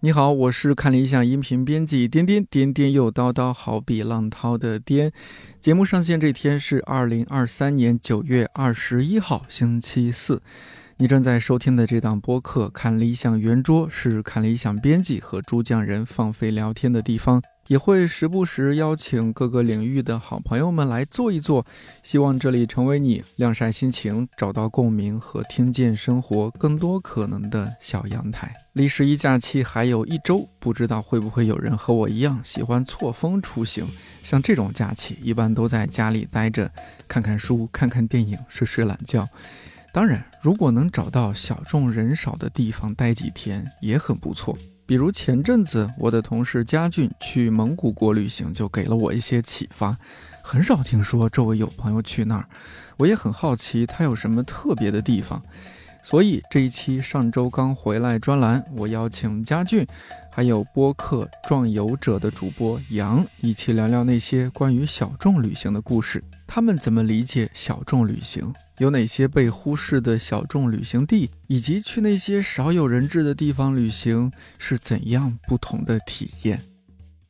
你好，我是看理想音频编辑颠颠颠颠又叨叨，好比浪涛的颠。节目上线这天是二零二三年九月二十一号，星期四。你正在收听的这档播客《看理想圆桌》是看理想编辑和主讲人放飞聊天的地方，也会时不时邀请各个领域的好朋友们来坐一坐。希望这里成为你晾晒心情、找到共鸣和听见生活更多可能的小阳台。离十一假期还有一周，不知道会不会有人和我一样喜欢错峰出行？像这种假期，一般都在家里待着，看看书、看看电影、睡睡懒觉。当然，如果能找到小众人少的地方待几天，也很不错。比如前阵子我的同事佳俊去蒙古国旅行，就给了我一些启发。很少听说周围有朋友去那儿，我也很好奇他有什么特别的地方。所以这一期上周刚回来专栏，我邀请佳俊，还有播客壮游者的主播杨，一起聊聊那些关于小众旅行的故事。他们怎么理解小众旅行？有哪些被忽视的小众旅行地？以及去那些少有人质的地方旅行是怎样不同的体验？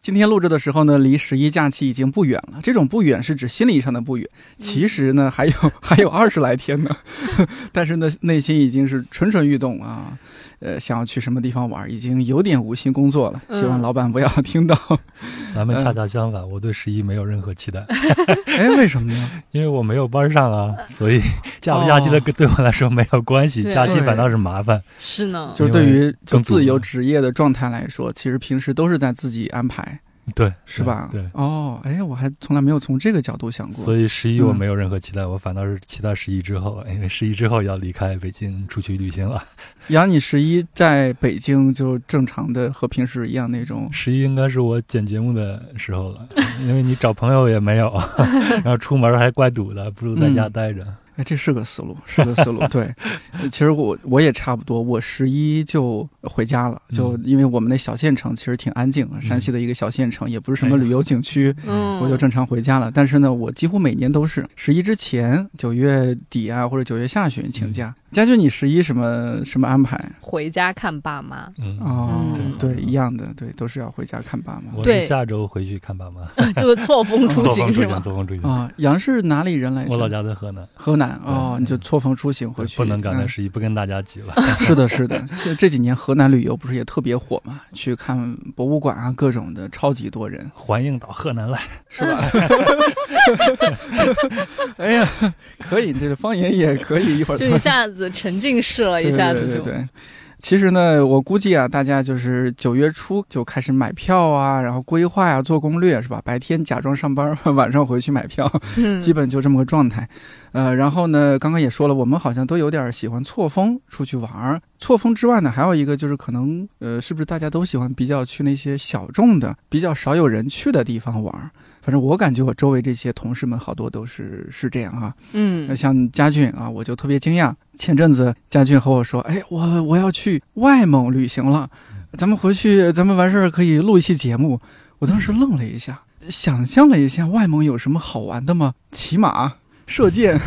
今天录制的时候呢，离十一假期已经不远了。这种不远是指心理上的不远，其实呢还有 还有二十来天呢。但是呢，内心已经是蠢蠢欲动啊。呃，想要去什么地方玩，已经有点无心工作了。希望老板不要听到。咱们恰恰相反，我对十一没有任何期待。哎，为什么呢？因为我没有班上啊，所以假不假期的对我来说没有关系，假期反倒是麻烦。是呢，就是对于自由职业的状态来说，其实平时都是在自己安排。对，是吧？对，哦，哎，我还从来没有从这个角度想过。所以十一我没有任何期待，我反倒是期待十一之后，因为十一之后要离开北京出去旅行了。杨，你十一在北京就正常的和平时一样那种？十一应该是我剪节目的时候了，因为你找朋友也没有，然后出门还怪堵的，不如在家待着。哎，这是个思路，是个思路。对，其实我我也差不多，我十一就回家了，就因为我们那小县城其实挺安静，山西的一个小县城，也不是什么旅游景区，嗯，我就正常回家了。但是呢，我几乎每年都是十一之前，九月底啊，或者九月下旬请假。佳俊，你十一什么什么安排？回家看爸妈。嗯哦，对，一样的，对，都是要回家看爸妈。我是下周回去看爸妈，就是错峰出行 是吗？错峰出行啊。杨是哪里人来着？我老家在河南。河南哦，你就错峰出行回去，不能赶在十一，不跟大家挤了。是的，是的，这这几年河南旅游不是也特别火嘛？去看博物馆啊，各种的，超级多人。欢迎到河南来，是吧？哎呀，可以，这个方言也可以，一会儿就一下子。沉浸式了一下子就，对，其实呢，我估计啊，大家就是九月初就开始买票啊，然后规划呀，做攻略是吧？白天假装上班，晚上回去买票，基本就这么个状态。呃，然后呢，刚刚也说了，我们好像都有点喜欢错峰出去玩儿。错峰之外呢，还有一个就是可能，呃，是不是大家都喜欢比较去那些小众的、比较少有人去的地方玩儿？反正我感觉我周围这些同事们好多都是是这样哈，嗯，像佳俊啊，我就特别惊讶。前阵子佳俊和我说：“哎，我我要去外蒙旅行了，咱们回去咱们完事儿可以录一期节目。”我当时愣了一下，想象了一下外蒙有什么好玩的吗？骑马、射箭、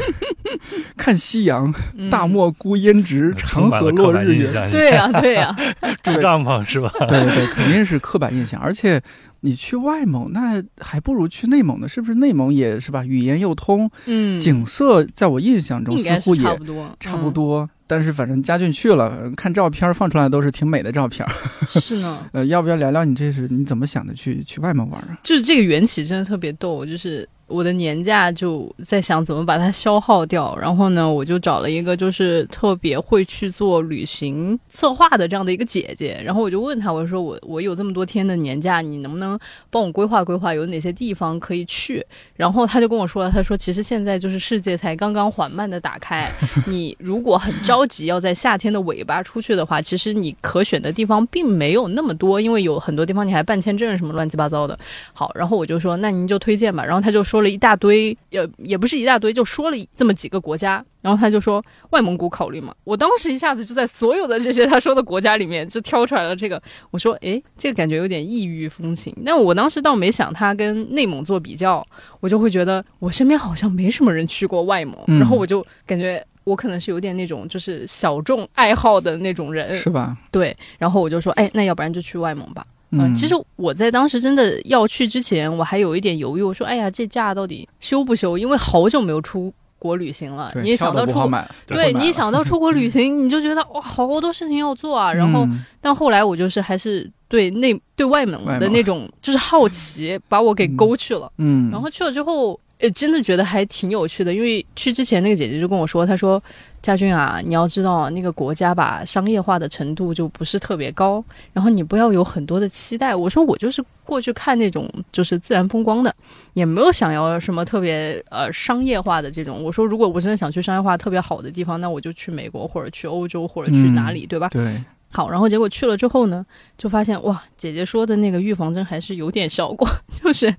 看夕阳、大漠孤烟直，长河落日圆。对呀，对呀，住帐篷是吧？对对对，肯定是刻板印象，而且。你去外蒙，那还不如去内蒙呢，是不是？内蒙也是吧，语言又通，嗯，景色在我印象中似乎也差不多，差不多。但是反正家俊去了，看照片放出来都是挺美的照片。是呢，呃，要不要聊聊你这是你怎么想的去去外蒙玩啊？就是这个缘起真的特别逗，就是。我的年假就在想怎么把它消耗掉，然后呢，我就找了一个就是特别会去做旅行策划的这样的一个姐姐，然后我就问她，我说我我有这么多天的年假，你能不能帮我规划规划有哪些地方可以去？然后她就跟我说了，她说其实现在就是世界才刚刚缓慢的打开，你如果很着急要在夏天的尾巴出去的话，其实你可选的地方并没有那么多，因为有很多地方你还办签证什么乱七八糟的。好，然后我就说那您就推荐吧，然后她就说。说了一大堆，也也不是一大堆，就说了这么几个国家。然后他就说外蒙古考虑嘛，我当时一下子就在所有的这些他说的国家里面就挑出来了这个，我说诶，这个感觉有点异域风情，但我当时倒没想他跟内蒙做比较，我就会觉得我身边好像没什么人去过外蒙，嗯然后我就感觉我可能是有点那种就是小众爱好的那种人，是吧？对，然后我就说，哎，那要不然就去外蒙吧。嗯，其实我在当时真的要去之前，我还有一点犹豫，我说，哎呀，这假到底休不休？因为好久没有出国旅行了，你一想到出。对你想到出国旅行，你就觉得哇，好多事情要做啊。然后，嗯但后来我就是还是对内对外蒙外蒙的那种就是好奇，把我给勾去了。嗯，然后去了之后，呃，真的觉得还挺有趣的。因为去之前那个姐姐就跟我说，她说：“佳俊啊，你要知道那个国家吧，商业化的程度就不是特别高，然后你不要有很多的期待。”我说：“我就是过去看那种就是自然风光的，也没有想要什么特别呃商业化的这种。我说如果我真的想去商业化特别好的地方，那我就去美国或者去欧洲或者去哪里，对吧？对，好，然后结果去了之后呢，就发现哇，姐姐说的那个预防针还是有点效果，就是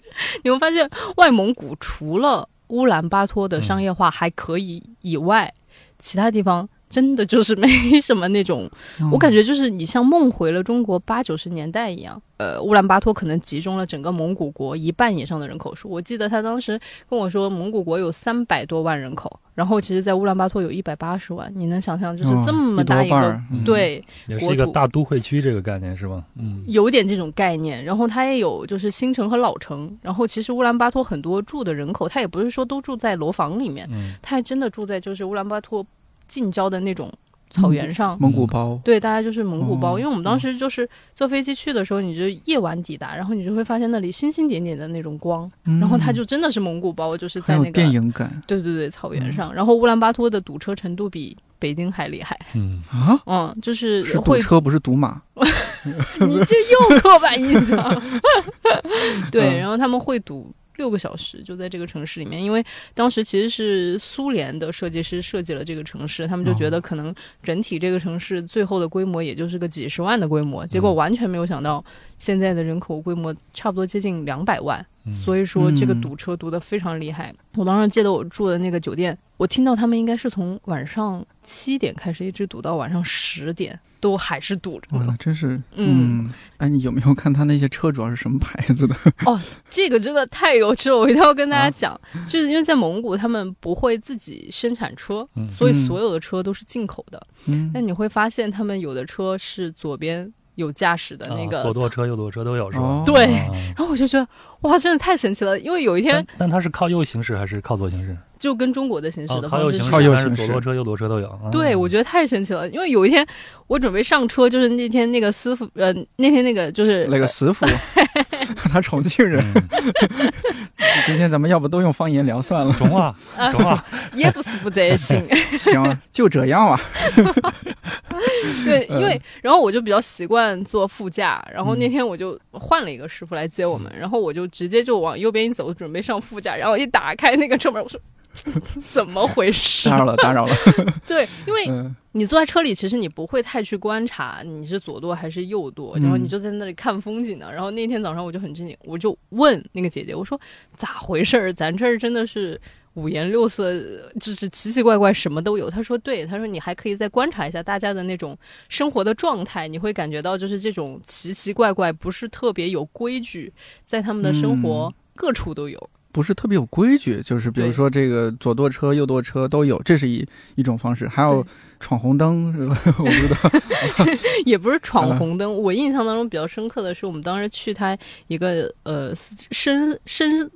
你会发现外蒙古除了乌兰巴托的商业化还可以以外，其他地方真的就是没什么那种，我感觉觉就是你像梦回了中国八九十年代一样。呃，乌兰巴托可能集中了整个蒙古国一半以上的人口数。我记得他当时跟我说，蒙古国有三百多万人口，然后其实，在乌兰巴托有一百八十万。你能想象，就是这么大一个，对，也是一个大都会区这个概念是吧？嗯，有点这种概念。然后它也有就是新城和老城。然后其实乌兰巴托很多住的人口，他也不是说都住在楼房里面，嗯他还真的住在就是乌兰巴托近郊的那种草原上。蒙古包，对，大家就是蒙古包，哦。因为我们当时就是坐飞机去的时候，你就夜晚抵达，然后你就会发现那里星星点点的那种光，嗯。然后它就真的是蒙古包，就是在那个电影感。对对对草原上，然后乌兰巴托的堵车程度比北京还厉害，嗯，啊，嗯，就是是堵会车不是堵马，你这又刻板印象。对，嗯然后他们会堵六个小时，就在这个城市里面，因为当时其实是苏联的设计师设计了这个城市，他们就觉得可能整体这个城市最后的规模也就是个几十万的规模，结果完全没有想到现在的人口规模差不多接近两百万。嗯所以说这个嗯堵车堵得非常厉害。我当时记得我住的那个酒店，我听到他们应该是从晚上七点开始，一直堵到晚上十点，都还是堵着哇。真是，嗯嗯，哎，你有没有看他那些车主要是什么牌子的？哦这个真的太有趣了，我一定要跟大家啊讲，就是因为在蒙古他们不会自己生产车，嗯所以嗯所有的车都是进口的。嗯那，你会发现他们有的车是左边有驾驶的那个啊左舵车、右舵车都有是吧？哦对啊然后我就觉得哇，真的太神奇了，因为有一天但但它是靠右行驶还是靠左行驶？就跟中国的行驶哦，的方式是靠右行驶，靠右但是行驶左舵车、右舵车都有。啊对，我觉得太神奇了，因为有一天我准备上车，就是那天那个师傅，呃，那天那个就是那个师傅，他重庆人。嗯 今天咱们要不都用方言聊算了？中啊，中啊，也不是不得行，行，就这样吧。对，嗯因为然后我就比较习惯坐副驾，然后那天我就换了一个师傅来接我们，然后我就直接就往右边一走，准备上副驾，然后一打开那个车门，我说 怎么回事打？扰了，打扰了。对，因为嗯你坐在车里，其实你不会太去观察你是左舵还是右舵，嗯然后你就在那里看风景呢。然后那天早上我就很震惊，我就问那个姐姐，我说咋回事儿？咱这儿真的是。五颜六色，就是奇奇怪怪，什么都有。她说对，她说你还可以再观察一下大家的那种生活的状态，你会感觉到就是这种奇奇怪怪，不是特别有规矩，在他们的生活嗯各处都有。不是特别有规矩，就是比如说这个左舵车、右舵车都有，这是一一种方式。还有闯红灯，是 吧我不知道。也不是闯嗯红灯。我印象当中比较深刻的是，我们当时去他一个呃深深，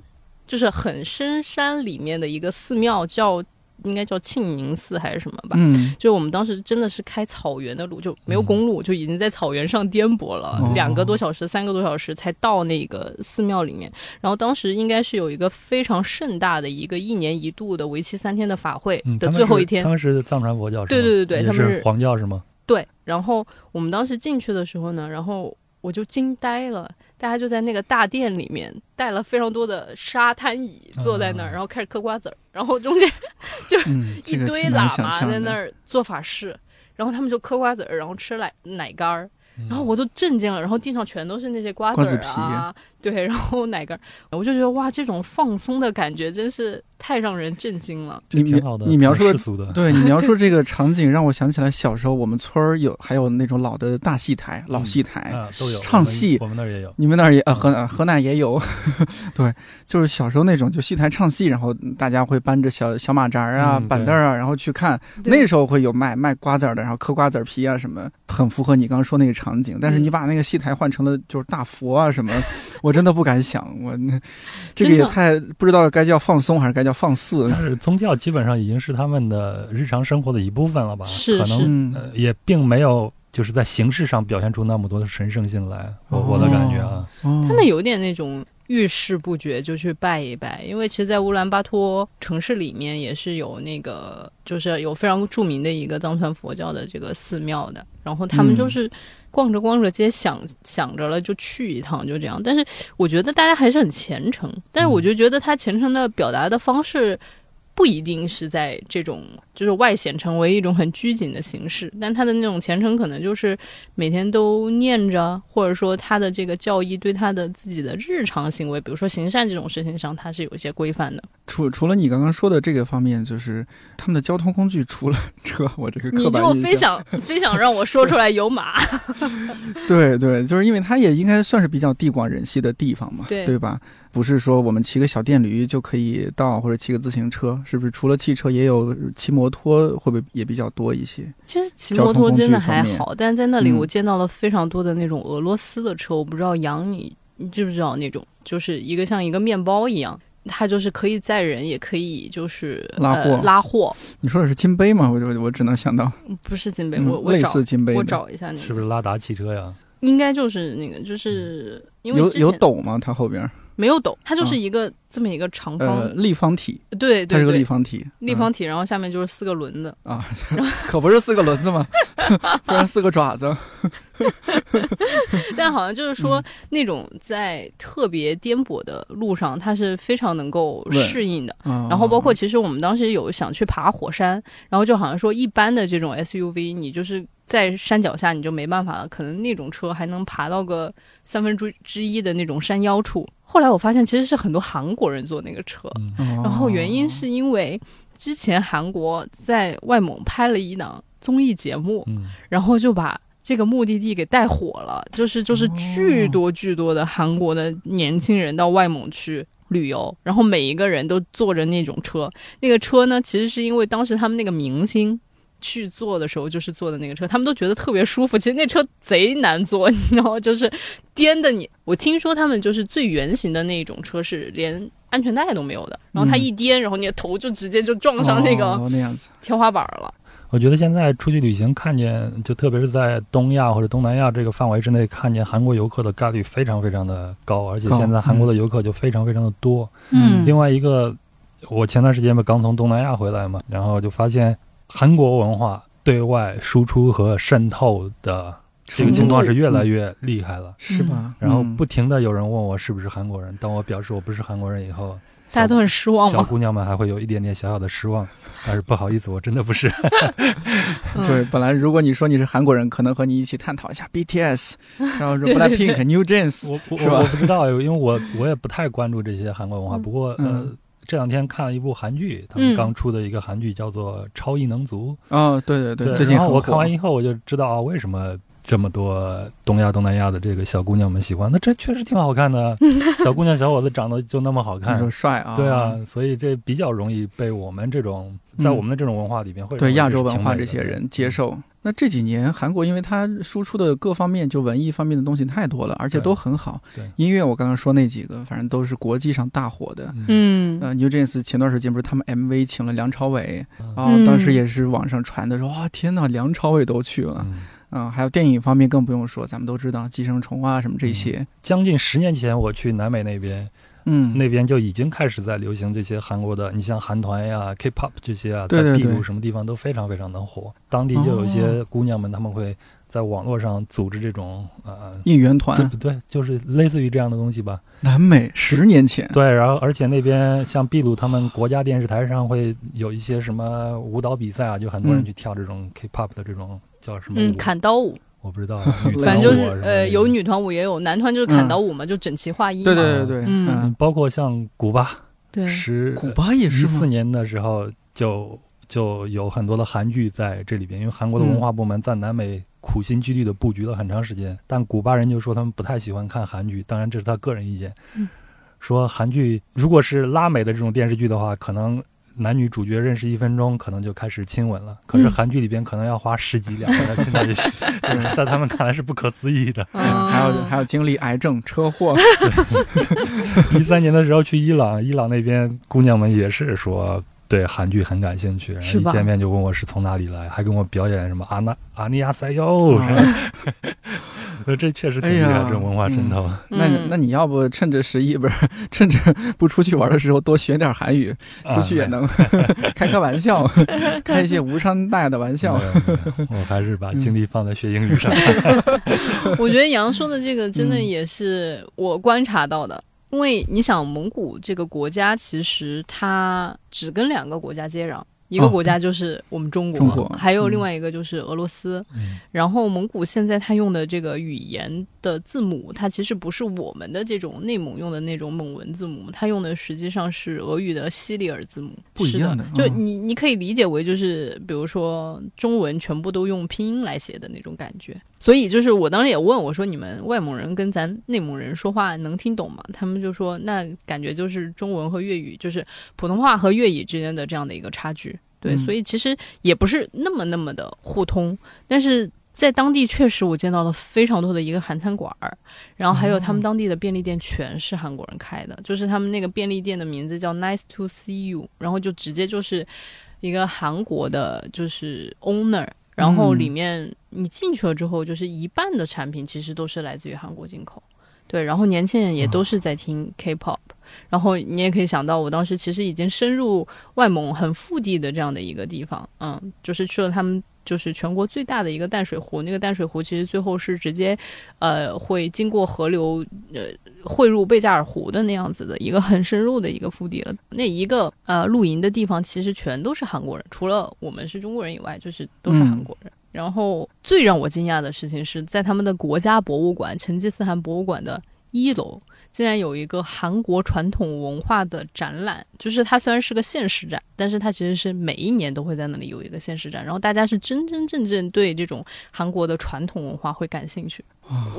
就是很深山里面的一个寺庙，叫应该叫庆宁寺还是什么吧。嗯，就我们当时真的是开草原的路，就没有公路，就已经在草原上颠簸了、哦两个多小时、三个多小时才到那个寺庙里面。然后当时应该是有一个非常盛大的一个一年一度的为期三天的法会嗯，的最后一天他。们是藏传佛教是吗？对对对对他们是是黄教是吗？对，然后我们当时进去的时候呢，然后我就惊呆了，大家就在那个大殿里面带了非常多的沙滩椅坐在那儿，啊然后开始嗑瓜子儿，然后中间 嗯，这个一堆喇嘛在那儿做法事，然后他们就嗑瓜子儿，然后吃奶奶干儿。嗯。然后我都震惊了，然后地上全都是那些瓜子儿瓜子皮。啊，对，然后奶盖儿，我就觉得哇，这种放松的感觉真是太让人震惊了。你挺好的，你描述的挺世俗的，对你描述这个 场景，让我想起来小时候我们村儿有还有那种老的大戏台、老戏台，啊，都有唱戏。我们那儿也有。你们那儿也啊河南河南也有，对，就是小时候那种就戏台唱戏，然后大家会搬着小小马扎儿啊、嗯板凳儿啊，然后去看。那时候会有卖卖瓜子儿的，然后嗑瓜子儿皮啊什么，很符合你刚刚说那个场景。但是嗯你把那个戏台换成了就是大佛啊什么，我真的不敢想，我那 这个也太不知道该叫放松还是该叫放肆。但是宗教基本上已经是他们的日常生活的一部分了吧？是可能嗯呃也并没有就是在形式上表现出那么多的神圣性来。我我的感觉啊，哦他们有点那种遇事不决就去拜一拜，因为其实，在乌兰巴托城市里面也是有那个，就是有非常著名的一个藏传佛教的这个寺庙的，然后他们嗯就是逛着逛着街想想着了就去一趟，就这样。但是我觉得大家还是很虔诚，但是我就觉得他虔诚的表达的方式。不一定是在这种就是外显成为一种很拘谨的形式，但他的那种虔诚可能就是每天都念着，或者说他的这个教义对他的自己的日常行为，比如说行善这种事情上，他是有一些规范的。除除了你刚刚说的这个方面，就是他们的交通工具，除了车，我这个你刻板印就非，想 非想让我说出来有马，对对，就是因为它也应该算是比较地广人稀的地方嘛，对吧？不是说我们骑个小电驴就可以到，或者骑个自行车，是不是？除了汽车，也有骑摩托，会不会也比较多一些？其实骑摩托真的还好，但是在那里嗯我见到了非常多的那种俄罗斯的车，我不知道杨你你知不知道那种，就是一个像一个面包一样。它就是可以载人，也可以就是拉货呃、拉货，你说的是金杯吗？我就我只能想到，不是金杯，嗯类我我找似金杯的，我找一下那个，是不是拉达汽车呀？应该就是那个，就是因为有有斗吗？它后边没有斗，它就是啊一个、这么一个长方，呃立方体，对对它是个立，方体，立方体，然后下面就是四个轮子。嗯、啊，可不是四个轮子吗？不然四个爪子。但好像就是嗯说，那种在特别颠簸的路上，它是非常能够适应的。嗯然后包括其实我们当时有想去爬火山，然后就好像说一般的这种 SUV，你就是在山脚下你就没办法了，可能那种车还能爬到个三分之之一的那种山腰处。后来我发现其实是很多韩国人坐那个车，嗯，然然后原因是因为之前韩国在外蒙拍了一档综艺节目，嗯，然后就把这个目的地给带火了，就是就是巨多巨多的韩国的年轻人到外蒙去。旅游，然后每一个人都坐着那种车，那个车呢，其实是因为当时他们那个明星去坐的时候，就是坐的那个车，他们都觉得特别舒服。其实那车贼难坐，你知道吗？就是颠的你。我听说他们就是最圆形的那种车是连安全带都没有的，然后它嗯一颠，然后你的头就直接就撞上那个哦、那样子，天花板了。我觉得现在出去旅行，看见就特别是在东亚或者东南亚这个范围之内，看见韩国游客的概率非常非常的高，而且现在韩国的游客就非常非常的多。嗯另外一个，我前段时间不刚从东南亚回来嘛，然后就发现韩国文化对外输出和渗透的这个情况是越来越厉害了。是吧？然后嗯不停的有人问我是不是韩国人，当我表示我不是韩国人以后，大家都很失望小？姑娘们还会有一点点小小的失望，但是不好意思，我真的不是。嗯对，本来如果你说你是韩国人，可能和你一起探讨一下 BTS，然后对对 Blackpink、New Jeans，我我是吧我不知道，因为我我也不太关注这些韩国文化。嗯不过呃嗯，这两天看了一部韩剧，他嗯们刚出的一个韩剧叫做《超异能族》。哦，对对对最近我看完以后，我就知道啊，为什么这么多东亚、东南亚的这个小姑娘们喜欢。那这确实挺好看的，小姑娘、小伙子长得就那么好看说。帅啊？对啊，所以这比较容易被我们这种在嗯我们的这种文化里边会对亚洲文化这些人接。受。那这几年韩国，因为它输出的各方面就文艺方面的东西太多了，而且都很好。对音乐我刚刚说那几个，反正都是国际上大火的。嗯嗯呃，New Jeans 前段时间不是他们 MV 请了梁朝伟然后、嗯当时也是网上传的说哇天呐，梁朝伟都去了。嗯啊、还有电影方面更不用说，咱们都知道《寄生虫》啊什么这些。将近十年前，我去南美那边，嗯，那边就已经开始在流行这些韩国的，你像韩团呀、K-pop 这些啊，在秘鲁什么地方都非常非常的火。当地就有一些姑娘们，她们会在网络上组织这种呃，应援团对，就是类似于这样的东西吧。南美十年前，对，然后而且那边像秘鲁，他们国家电视台上会有一些什么舞蹈比赛啊，就很多人嗯去跳这种 K-pop 的这种叫什么嗯，砍刀舞，我我不知道，女反正就是呃，有女团舞也有男团，就是砍刀舞嘛，就整齐划一嘛。对对对对，嗯。嗯，包括像古巴，对。十古巴也一是一？四年的时候就就有很多的韩剧在这里边，因为韩国的文化部门在南美苦心积虑的布局了很长时间，但古巴人就说他们不太喜欢看韩剧，当然这是他个人意见，嗯。说韩剧如果是拉美的这种电视剧的话，可能。男女主角认识一分钟，可能就开始亲吻了。可是嗯。韩剧里边可能要花十几两个人亲在一起，在他们看来是不可思议的。嗯还有还有经历癌症、车祸，一三年的时候去伊朗，伊朗那边姑娘们也是说对韩剧很感兴趣，然后一见面就问我是从哪里来，还跟我表演什么阿那阿尼亚塞哟，呃这确实挺厉害，哎这种文化渗透。那嗯那你要不趁着十一不是趁着不出去玩的时候多学点韩语，出去也啊能 开开玩笑，开一些无伤大雅的玩笑我还是把精力放在学英语上。我觉得杨说的这个真的嗯也是我观察到的，因为你想，蒙古这个国家其实它只跟两个国家接壤。一个哦国家就是我们中国，中国还有嗯另外一个就是俄罗斯。嗯然后蒙古现在他用的这个语言的字母，它其实不是我们的这种内蒙用的那种蒙文字母，它用的实际上是俄语的西里尔字母，不一样的是的。就嗯你你可以理解为就是，比如说中文全部都用拼音来写的那种感觉。所以就是我当时也问我说，你们外蒙人跟咱内蒙人说话能听懂吗？他们就说那感觉就是中文和粤语，就是普通话和粤语之间的这样的一个差距。对，嗯所以其实也不是那么那么的互通，但是在当地确实我见到了非常多的一个韩餐馆儿，然后还有他们当地的便利店全是韩国人开的，就是他们那个便利店的名字叫 Nice to see you，然后就直接就是一个韩国的，就是 owner。然后里面你进去了之后，就是一半的产品其实都是来自于韩国进口，对。然后年轻人也都是在听 K-pop，然后你也可以想到，我当时其实已经深入外蒙很腹地的这样的一个地方，嗯，就是去了他们就是全国最大的一个淡水湖，那个淡水湖其实最后是直接，呃，会经过河流，呃，汇入贝加尔湖的那样子的一个很深入的一个腹地了。那一个呃露营的地方其实全都是韩国人，除了我们是中国人以外，就是都是韩国人。然后最让我惊讶的事情是在他们的国家博物馆成吉思汗博物馆的一楼，竟然有一个韩国传统文化的展览，就是它虽然是个现实展，但是它其实是每一年都会在那里有一个现实展，然后大家是真真正正对这种韩国的传统文化会感兴趣。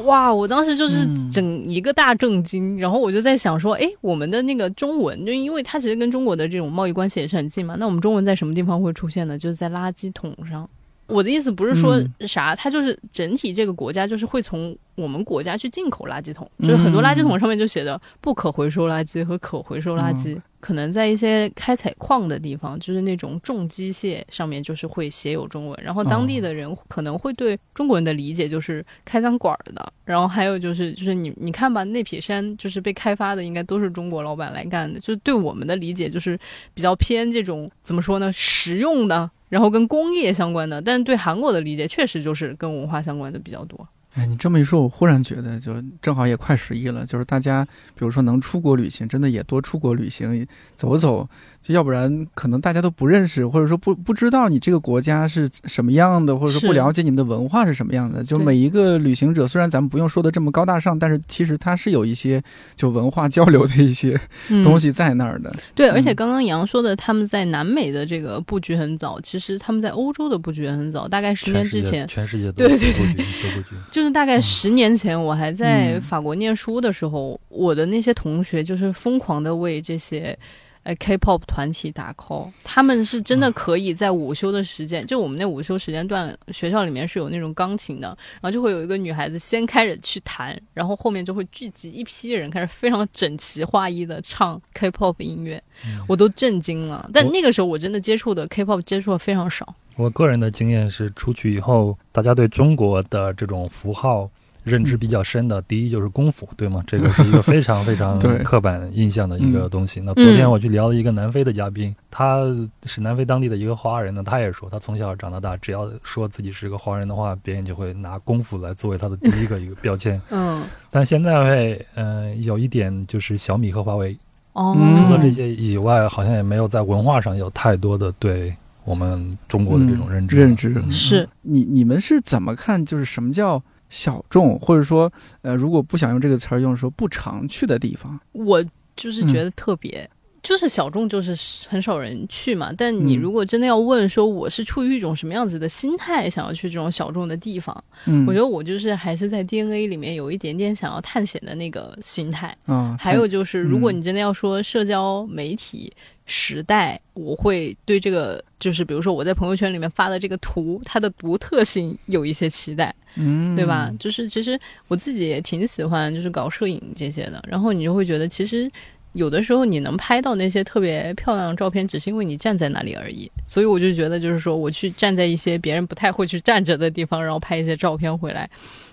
哇！我当时就是嗯整一个大震惊，然后我就在想说，诶，我们的那个中文，就因为它其实跟中国的这种贸易关系也是很近嘛，那我们中文在什么地方会出现呢？就是在垃圾桶上。我的意思不是说嗯。啥，它就是整体这个国家就是会从我们国家去进口垃圾桶，就是很多垃圾桶上面就写着不可回收垃圾和可回收垃圾。可能在一些开采矿的地方，就是那种重机械上面就是会写有中文，然后当地的人可能会对中国人的理解就是开餐馆儿的，然后还有就是就是你你看吧，那匹山就是被开发的，应该都是中国老板来干的，就是对我们的理解就是比较偏这种怎么说呢，实用的。然后跟工业相关的，但对韩国的理解确实就是跟文化相关的比较多。哎，你这么一说，我忽然觉得，就正好也快十一了，就是大家，比如说能出国旅行，真的也多出国旅行，走走，就要不然可能大家都不认识，或者说不不知道你这个国家是什么样的，或者说不了解你们的文化是什么样的。就对每一个旅行者，虽然咱们不用说的这么高大上，但是其实他是有一些就文化交流的一些嗯东西在那儿的。对，而且嗯刚刚杨说的，他们在南美的这个布局很早，其实他们在欧洲的布局也很早，大概十年全世界之前，全世界都对对对都布局都布局。就是大概十年前，我还在嗯法国念书的时候，我的那些同学就是疯狂的为这些。呃，K-pop 团体打 call，他们是真的可以在午休的时间，就我们那午休时间段，学校里面是有那种钢琴的，然后就会有一个女孩子先开始去弹，然后后面就会聚集一批人开始非常整齐划一的唱 K-pop 音乐，我都震惊了。但那个时候我真的接触的 K-pop 接触的非常少。我个人的经验是，出去以后，大家对中国的这种符号认知比较深的，第一就是功夫，对吗？这个是一个非常非常 刻板印象的一个东西。那昨天我去聊了一个南非的嘉宾，他是南非当地的一个华人呢，他也说，他从小长到大，只要说自己是个华人的话，别人就会拿功夫来作为他的第一个一个标签。嗯，但现在会，嗯、有一点就是小米和华为，哦，嗯除了这些以外，好像也没有在文化上有太多的对我们中国的这种认知。认知嗯是你你们是怎么看？就是什么叫小众，或者说，呃，如果不想用这个词儿，用说不常去的地方，我就是嗯觉得特别。就是小众，就是很少人去嘛。但你嗯如果真的要问说我是出于一种什么样子的心态想要去这种小众的地方，嗯，我觉得我就是还是在 DNA 里面有一点点想要探险的那个心态。得啊，还有就是，如果嗯你真的要说社交媒体时代，我会对这个就是比如说我在朋友圈里面发的这个图，它的独特性有一些期待。嗯，对吧？就是其实我自己也挺喜欢，就是搞摄影这些的。然后你就会觉得，其实有的时候你能拍到那些特别漂亮的照片，只是因为你站在那里而已。所以我就觉得，就是说我去站在一些别人不太会去站着的地方，然后拍一些照片回来。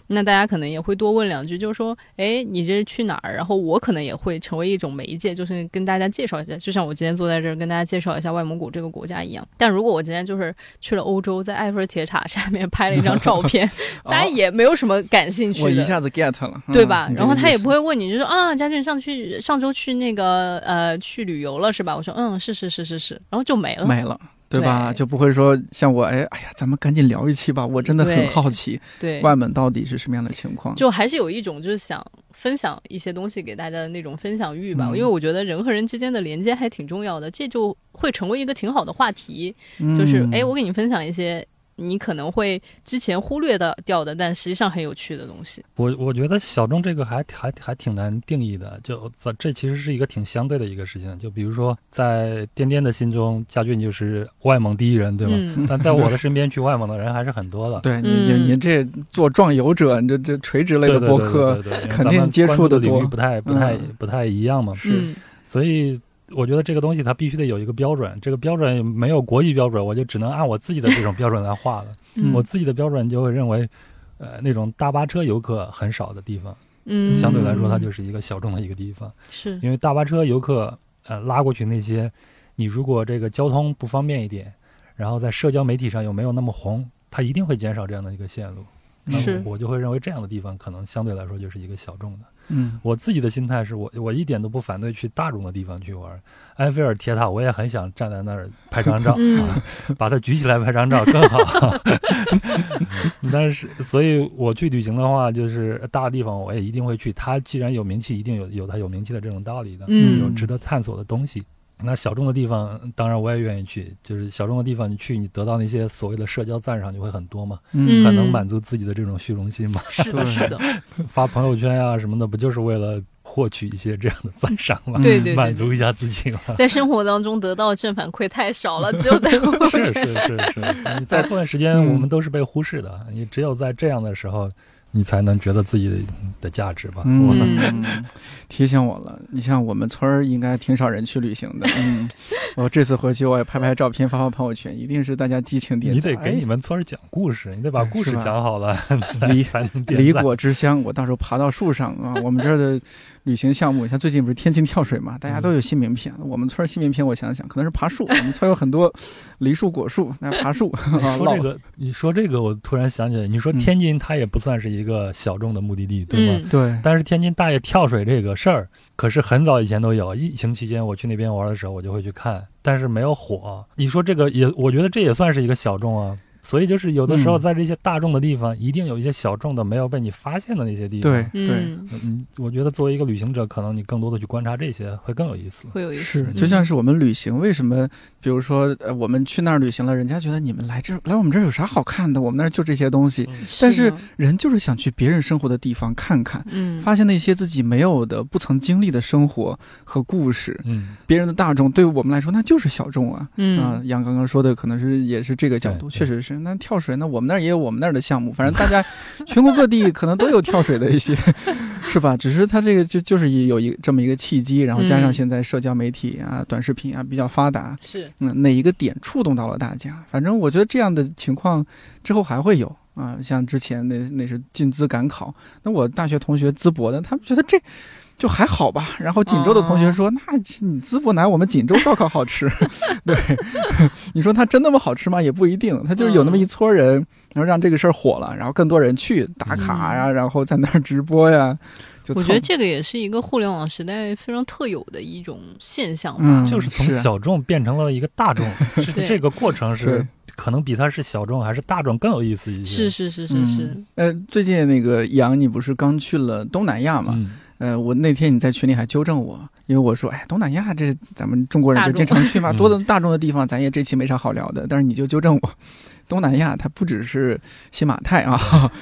那大家可能也会多问两句，就是说，哎，你这是去哪儿？然后我可能也会成为一种媒介，就是跟大家介绍一下，就像我今天坐在这儿跟大家介绍一下外蒙古这个国家一样。但如果我今天就是去了欧洲，在埃菲尔铁塔上面拍了一张照片，大家也没有什么感兴趣的。我一下子 get 了，对吧？嗯然后他也不。会问你，就说啊，佳俊上去上周去那个呃去旅游了是吧？我说嗯，是是是是是，然后就没了。没了。对吧？对就不会说像我，哎，哎呀，咱们赶紧聊一期吧，我真的很好奇 对，外门到底是什么样的情况。就还是有一种就是想分享一些东西给大家的那种分享欲吧。嗯因为我觉得人和人之间的连接还挺重要的，这就会成为一个挺好的话题。就是嗯哎，我给你分享一些你可能会之前忽略的掉的，但实际上很有趣的东西。我我觉得小众这个还还还挺难定义的，就这这其实是一个挺相对的一个事情。就比如说，在颠颠的心中，家俊就是外蒙第一人，对吗？嗯，但在我的身边去外蒙的人还是很多的。对你，嗯你你这做壮游者，你这这垂直类的播客，肯定接触的领域不太不太嗯不太一样嘛。是嗯所以我觉得这个东西它必须得有一个标准，这个标准没有国际标准，我就只能按我自己的这种标准来画了。嗯我自己的标准就会认为，呃，那种大巴车游客很少的地方，嗯，相对来说它就是一个小众的一个地方。是因为大巴车游客，呃，拉过去那些，你如果这个交通不方便一点，然后在社交媒体上又没有那么红，它一定会减少这样的一个线路。那是我我就会认为这样的地方可能相对来说就是一个小众的。嗯我自己的心态是我我一点都不反对去大众的地方去玩，埃菲尔铁塔我也很想站在那儿拍张照，嗯啊，把它举起来拍张照 更好。但是，所以我去旅行的话，就是大地方我也一定会去。它既然有名气，一定有有它有名气的这种道理的，嗯有值得探索的东西。那小众的地方，当然我也愿意去。就是小众的地方，你去，你得到那些所谓的社交赞赏就会很多嘛，嗯很能满足自己的这种虚荣心嘛。是的，是的，发朋友圈呀、什么的，不就是为了获取一些这样的赞赏吗？对对 对对满足一下自己嘛。在生活当中得到的正反馈太少了，只有在朋友是圈是是是，你在过段时间嗯我们都是被忽视的，你只有在这样的时候，你才能觉得自己的的价值吧。我嗯，提醒我了。你像我们村儿应该挺少人去旅行的。嗯，我这次回去我也拍拍照片发发朋友圈，一定是大家激情点你。得给你们村儿讲故事，你得把故事讲好了，哎离才能点离果之乡，我到时候爬到树上啊！我们这儿的旅行项目，像最近不是天津跳水嘛，大家都有新名片。我们村儿新名片，我想想，可能是爬树。我们村有很多梨树、果树，那爬树。说这个，你说这个，我突然想起来，你说嗯天津它也不算是一个小众的目的地，对吗？嗯对，但是天津大爷跳水这个事儿，可是很早以前都有。疫情期间我去那边玩的时候，我就会去看，但是没有火。你说这个也，我觉得这也算是一个小众啊。所以就是有的时候嗯在这些大众的地方，一定有一些小众的没有被你发现的那些地方。对，对。嗯，嗯，我觉得作为一个旅行者，可能你更多的去观察这些会更有意思。会有意思，是，嗯就像是我们旅行，为什么？比如说，呃，我们去那儿旅行了，人家觉得你们来这儿来我们这儿有啥好看的？我们那儿就这些东西。但是人就是想去别人生活的地方看看，嗯，发现那些自己没有的、不曾经历的生活和故事。嗯，别人的大众对于我们来说，那就是小众啊。啊嗯，杨刚刚说的可能是也是这个角度，确实是。那跳水，那我们那儿也有我们那儿的项目，反正大家全国各地可能都有跳水的一些，是吧？只是它这个就就是有一这么一个契机，然后加上嗯现在社交媒体啊、短视频啊比较发达，是嗯，哪一个点触动到了大家？反正我觉得这样的情况之后还会有，啊，像之前那那是进资赶考，那我大学同学淄博的，他们觉得这就还好吧。然后锦州的同学说，那你淄博来我们锦州烧烤好吃，对，你说它真那么好吃吗？也不一定，它就是有那么一撮人，然后让这个事儿火了，然后更多人去打卡呀，然后在那儿直播呀。我觉得这个也是一个互联网时代非常特有的一种现象吧，就是从小众变成了一个大众，是这个过程是可能比它是小众还是大众更有意思一些。是是是是是。呃，最近那个杨，你不是刚去了东南亚嘛？呃，我那天你在群里还纠正我，因为我说，哎，东南亚这咱们中国人不经常去嘛，多的大众的地方，咱也这期没啥好聊的。但是你就纠正我。东南亚它不只是新马泰啊，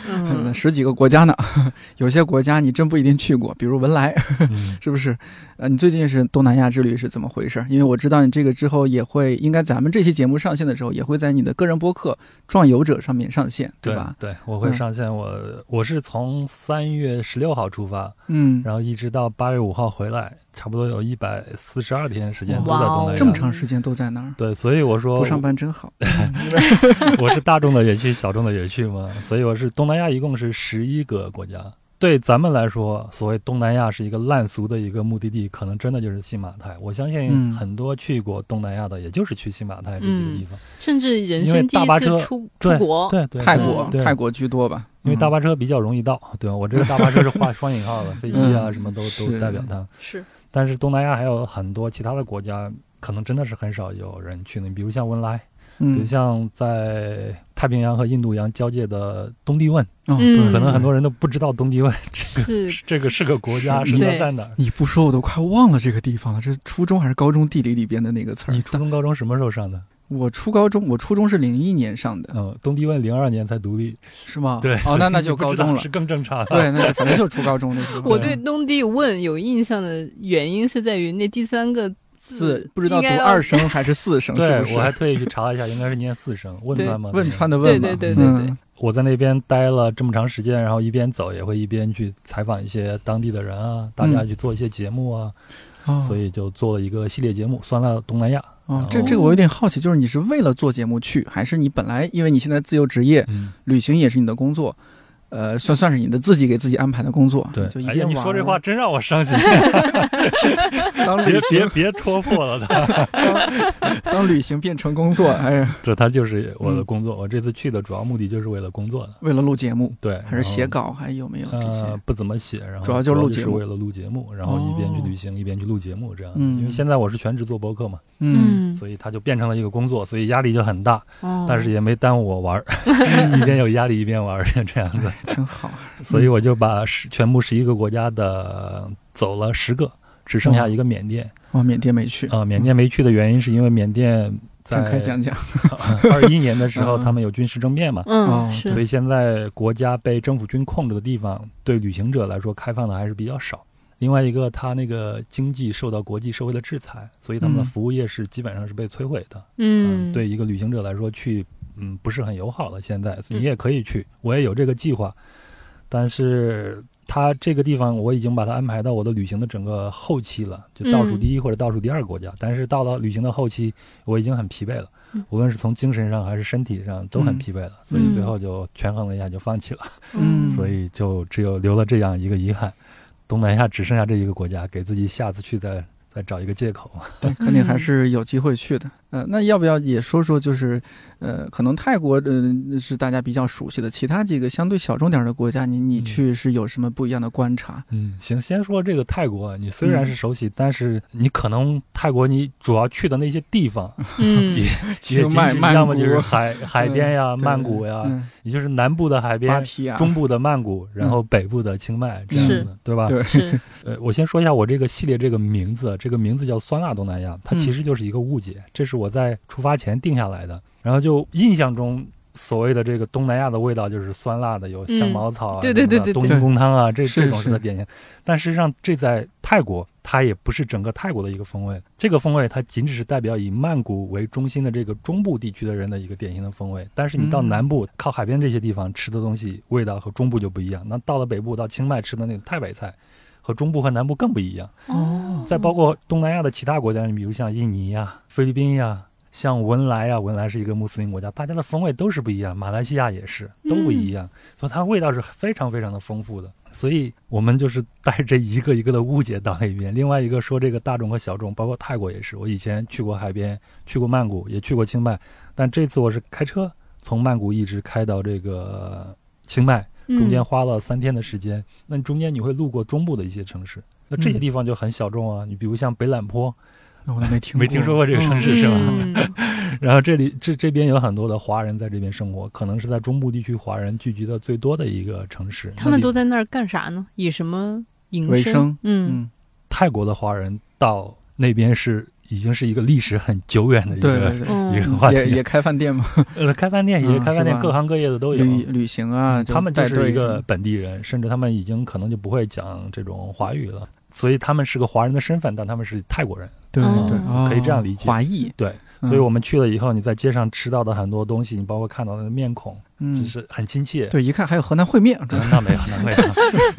嗯 十几个国家呢。有些国家你真不一定去过，比如文莱，是不是？呃，你最近是东南亚之旅是怎么回事？因为我知道你这个之后也会，应该咱们这期节目上线的时候也会在你的个人播客《壮游者》上面上线，对吧？对，我会上线。我我是从三月十六号出发，嗯，然后一直到八月五号回来。差不多有一百四十二天时间都在东南亚，这么长时间都在那儿。对，所以我说不上班真好。我是大众的也去，小众的也去嘛。所以我是东南亚一共是十一个国家。对咱们来说，所谓东南亚是一个烂俗的一个目的地，可能真的就是新马泰。我相信很多去过东南亚的，也就是去新马泰这几个地方。甚至人生第一次出出国，对对，泰国泰国居多吧。因为大巴车比较容易到，对吧？我这个大巴车是画双引号的，飞机啊什么都都代表它。是。但是东南亚还有很多其他的国家，可能真的是很少有人去的。比如像文莱，比如像在太平洋和印度洋交界的东帝汶，嗯，可能很多人都不知道东帝汶这个这个是个国家，是在哪？你不说我都快忘了这个地方了。这初中还是高中地理里边的那个词儿？你初中、高中什么时候上的？我初高中，我初中是零一年上的。嗯，东帝汶零二年才独立，是吗？对。哦，那那就 高中了，是更正常。对，那反正就初高中那时候。我对东帝汶有印象的原因是在于那第三个字不知道读二声还是四声，是不是？我还特意去查了一下，应该是念四声。汶川吗？汶川的汶对对对对对。我在那边待了这么长时间，然后一边走也会一边去采访一些当地的人啊，大家去做一些节目啊，所以就做了一个系列节目《酸辣东南亚》。哦，这这个我有点好奇，就是你是为了做节目去，还是你本来因为你现在自由职业，旅行也是你的工作，呃，算算是你的自己给自己安排的工作。对，就一边你说这话真让我伤心。别别别戳破了他。当旅行变成工作，哎呀，这他就是我的工作。我这次去的主要目的就是为了工作的，为了录节目。对，还是写稿，还有没有？呃，不怎么写，然后主要就是录节目，为了录节目，然后一边去旅行，一边去录节目，这样。嗯，因为现在我是全职做博客嘛。嗯，所以他就变成了一个工作，所以压力就很大。但是也没耽误我玩儿，一边有压力一边玩儿，这样子真好。所以我就把十全部十一个国家的走了十个，只剩下一个缅甸。哦，缅甸没去啊？缅甸没去的原因是因为缅甸在开讲讲。二一年的时候，他们有军事政变嘛？嗯，所以现在国家被政府军控制的地方，对旅行者来说开放的还是比较少。另外一个，他那个经济受到国际社会的制裁，所以他们的服务业是基本上是被摧毁的。嗯，对一个旅行者来说，去嗯不是很友好的。现在你也可以去，我也有这个计划，但是他这个地方我已经把它安排到我的旅行的整个后期了，就倒数第一或者倒数第二个国家。但是到了旅行的后期，我已经很疲惫了，无论是从精神上还是身体上都很疲惫了，所以最后就权衡了一下就放弃了。嗯，所以就只有留了这样一个遗憾。东南亚只剩下这一个国家，给自己下次去再再找一个借口。对，肯定还是有机会去的。呃，那要不要也说说，就是，呃，可能泰国的是大家比较熟悉的，其他几个相对小众点的国家，你你去是有什么不一样的观察？嗯，行，先说这个泰国，你虽然是熟悉，但是你可能泰国你主要去的那些地方，嗯，也 也曼要么就是海海边呀，曼谷呀，也就是南部的海边，中部的曼谷，然后北部的清迈这样子，对吧？对，呃，我先说一下我这个系列这个名字，这个名字叫酸辣东南亚，它其实就是一个误解，这是我。在出发前定下来的，然后就印象中所谓的这个东南亚的味道就是酸辣的，有香茅草啊，对对对对，冬阴功汤啊，这这种是个典型。但实际上，这在泰国它也不是整个泰国的一个风味，这个风味它仅只是代表以曼谷为中心的这个中部地区的人的一个典型的风味。但是你到南部靠海边这些地方吃的东西，味道和中部就不一样。那到了北部到清迈吃的那个泰北菜。和中部和南部更不一样哦。再包括东南亚的其他国家，你比如像印尼呀、菲律宾呀，像文莱啊，文莱是一个穆斯林国家，大家的风味都是不一样。马来西亚也是都不一样，所以它味道是非常非常的丰富的。所以我们就是带着一个一个的误解到那边。另外一个说这个大众和小众，包括泰国也是。我以前去过海边，去过曼谷，也去过清迈，但这次我是开车从曼谷一直开到这个清迈，中间花了三天的时间。那中间你会路过中部的一些城市，那这些地方就很小众啊。你比如像北榄坡。我没听没听说过这个城市是吧？然后这里这这边有很多的华人在这边生活，可能是在中部地区华人聚集的最多的一个城市。他们都在那儿干啥呢？以什么营生？嗯，泰国的华人到那边是已经是一个历史很久远的一个一个话题。也 也开饭店吗？呃，开饭店也开饭店，各行各业的都有。旅旅行啊，他们就是一个本地人，甚至他们已经可能就不会讲这种华语了。所以他们是个华人的身份，但他们是泰国人。对对，可以这样理解。华裔。对，所以我们去了以后，你在街上吃到的很多东西，你包括看到的面孔。就是很亲切，对，一看还有河南烩面，那没有，那没有。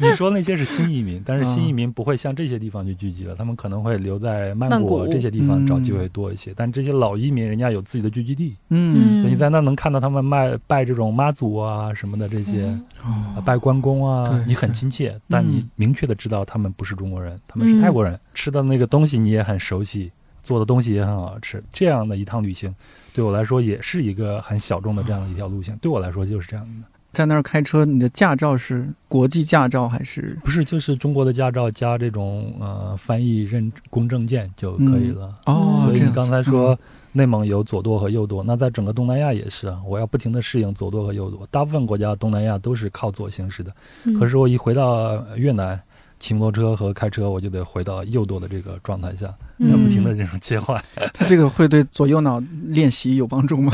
你说那些是新移民，但是新移民不会像这些地方去聚集了，他们可能会留在曼谷这些地方找机会多一些。但这些老移民，人家有自己的聚集地，嗯，所以你在那能看到他们卖拜这种妈祖啊什么的这些，拜关公啊，你很亲切，但你明确的知道他们不是中国人，他们是泰国人，吃的那个东西你也很熟悉，做的东西也很好吃，这样的一趟旅行。对我来说也是一个很小众的这样的一条路线。对我来说就是这样的。在那儿开车，你的驾照是国际驾照还是？不是，就是中国的驾照加这种呃翻译认公证件就可以了。哦，所以你刚才说内蒙有左舵和右舵，那在整个东南亚也是啊。我要不停的适应左舵和右舵。大部分国家东南亚都是靠左行驶的，可是我一回到越南。骑摩托车和开车，我就得回到右舵的这个状态下，要不停的这种切换。它这个会对左右脑练习有帮助吗？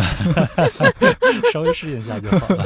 稍微适应一下就好了。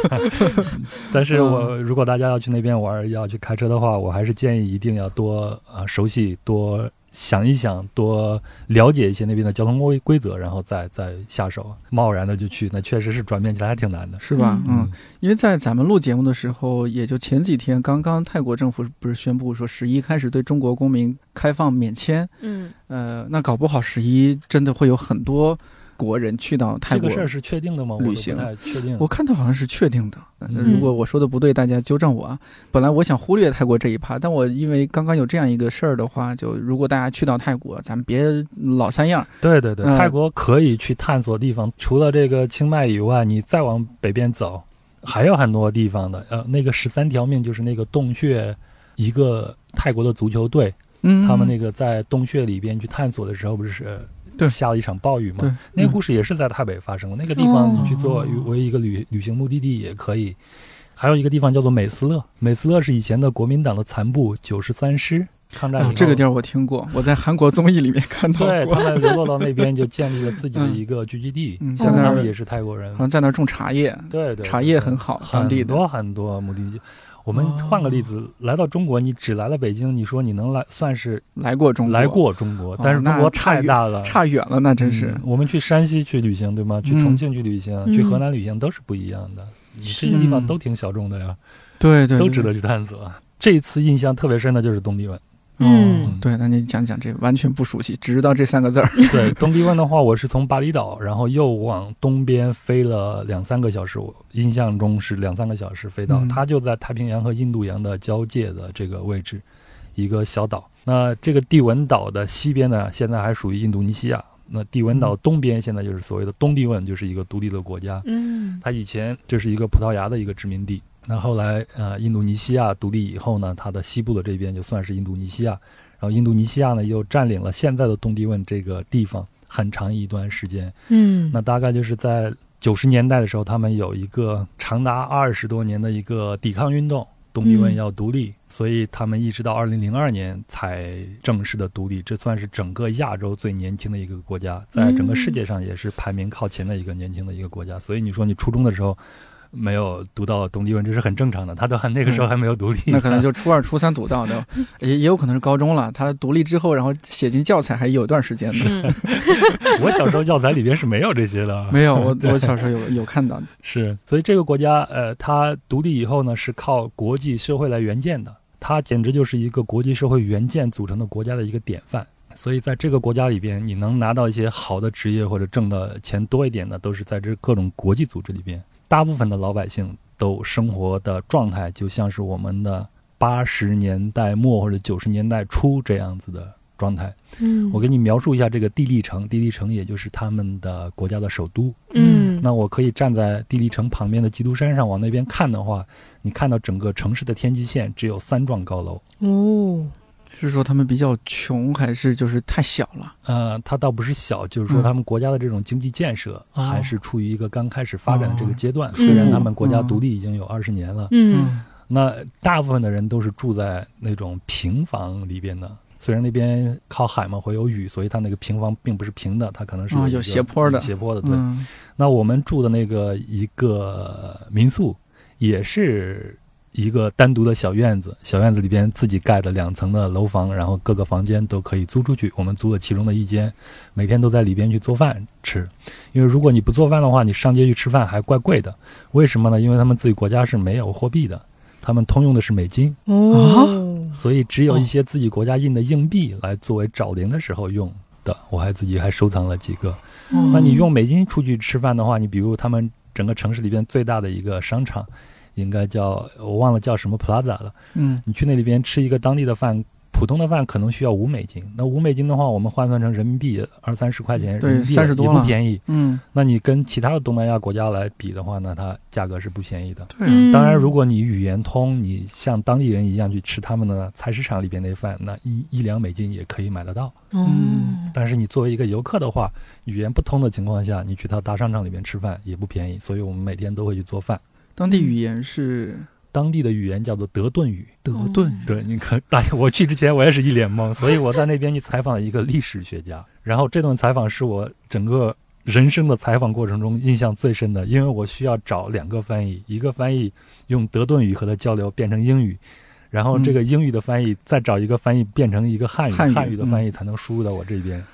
但是我如果大家要去那边玩，要去开车的话，我还是建议一定要多啊熟悉多。想一想，多了解一些那边的交通规规则，然后再再下手。贸然的就去，那确实是转变起来还挺难的，是吧？嗯，因为在咱们录节目的时候，也就前几天，刚刚泰国政府不是宣布说十一开始对中国公民开放免签？嗯，呃，那搞不好十一真的会有很多。国人去到泰国，这个事儿是确定的吗？旅行确定，我看到好像是确定的。如果我说的不对，大家纠正我啊。本来我想忽略泰国这一趴，但我因为刚刚有这样一个事儿的话，就如果大家去到泰国，咱们别老三样。对对对，泰国可以去探索地方，除了这个清迈以外，你再往北边走，还有很多地方的。呃，那个十三条命就是那个洞穴，一个泰国的足球队，嗯，他们那个在洞穴里边去探索的时候，不是。对，下了一场暴雨嘛。那个故事也是在台北发生的。那个地方你去做为一个旅旅行目的地也可以。还有一个地方叫做美斯乐，美斯乐是以前的国民党的残部九十三师抗战。这个地儿我听过，我在韩国综艺里面看到过。对，他们 流落到那边就建立了自己的一个聚集地。在那儿也是泰国人，好像在那儿种茶叶。对对，茶叶很好，当地很多很多目的地。我们换个例子，来到中国，你只来了北京，你说你能来算是来过中来过中国？但是中国太大了，差远了，那真是。我们去山西去旅行，对吗？去重庆去旅行，去河南旅行都是不一样的。你这些地方都挺小众的呀，对对，都值得去探索。这次印象特别深的就是东帝汶。嗯，对，那你讲讲这个，完全不熟悉，只知道这三个字儿。对，东帝汶的话，我是从巴厘岛，然后又往东边飞了两三个小时，我印象中是两三个小时飞到，它就在太平洋和印度洋的交界的这个位置，一个小岛。那这个帝汶岛的西边呢，现在还属于印度尼西亚。那帝汶岛东边现在就是所谓的东帝汶，就是一个独立的国家。嗯，它以前就是一个葡萄牙的一个殖民地。那后来，呃，印度尼西亚独立以后呢，它的西部的这边就算是印度尼西亚，然后印度尼西亚呢又占领了现在的东帝汶这个地方很长一段时间。嗯，那大概就是在九十年代的时候，他们有一个长达二十多年的一个抵抗运动，东帝汶要独立，所以他们一直到二零零二年才正式的独立。这算是整个亚洲最年轻的一个国家，在整个世界上也是排名靠前的一个年轻的一个国家。所以你说你初中的时候。没有读到东帝汶，这是很正常的。他都还那个时候还没有独立，那可能就初二、初三读到的，也也有可能是高中了。他独立之后，然后写进教材还有段时间的。我小时候教材里边是没有这些的，没有。我 我小时候有有看到，是。所以这个国家，呃，它独立以后呢，是靠国际社会来援建的。它简直就是一个国际社会援建组成的国家的一个典范。所以在这个国家里边，你能拿到一些好的职业或者挣的钱多一点的，都是在这各种国际组织里边。大部分的老百姓都生活的状态就像是我们的八十年代末或者九十年代初这样子的状态。嗯我给你描述一下这个地利城，地利城也就是他们的国家的首都。嗯那我可以站在地利城旁边的基督山上往那边看的话，你看到整个城市的天际线只有三幢高楼。哦是说他们比较穷，还是就是太小了？呃，它倒不是小，就是说嗯他们国家的这种经济建设哦还是处于一个刚开始发展的这个阶段。哦虽然他们国家独立已经有二十年了，嗯那大部分的人都是住在那种平房里边的。虽然那边靠海嘛，会有雨，所以它那个平房并不是平的，它可能是啊有斜坡的斜坡的。对，嗯那我们住的那个一个民宿，也是一个单独的小院子，小院子里边自己盖的两层的楼房，然后各个房间都可以租出去。我们租了其中的一间，每天都在里边去做饭吃。因为如果你不做饭的话，你上街去吃饭还怪贵的。为什么呢？因为他们自己国家是没有货币的，他们通用的是美金，哦所以只有一些自己国家印的硬币来作为找零的时候用的。我还自己还收藏了几个。嗯那你用美金出去吃饭的话，你比如他们整个城市里边最大的一个商场，应该叫我忘了叫什么 Plaza 了。嗯你去那里边吃一个当地的饭，普通的饭可能需要五美金。那五美金的话，我们换算成人民币二三十块钱，对人民币30多也不便宜。嗯，那你跟其他的东南亚国家来比的话呢，它价格是不便宜的。对当然，如果你语言通，你像当地人一样去吃他们的菜市场里边那饭，那一一两美金也可以买得到。嗯但是你作为一个游客的话，语言不通的情况下，你去他大商场里面吃饭也不便宜，所以我们每天都会去做饭。当地语言是当地的语言叫做德顿语。德顿嗯对，你看，大家我去之前我也是一脸懵，所以我在那边去采访了一个历史学家，然后这段采访是我整个人生的采访过程中印象最深的，因为我需要找两个翻译，一个翻译用德顿语和他交流变成英语。然后这个英语的翻译再找一个翻译变成一个汉语，汉语汉语的翻译才能输入到我这边，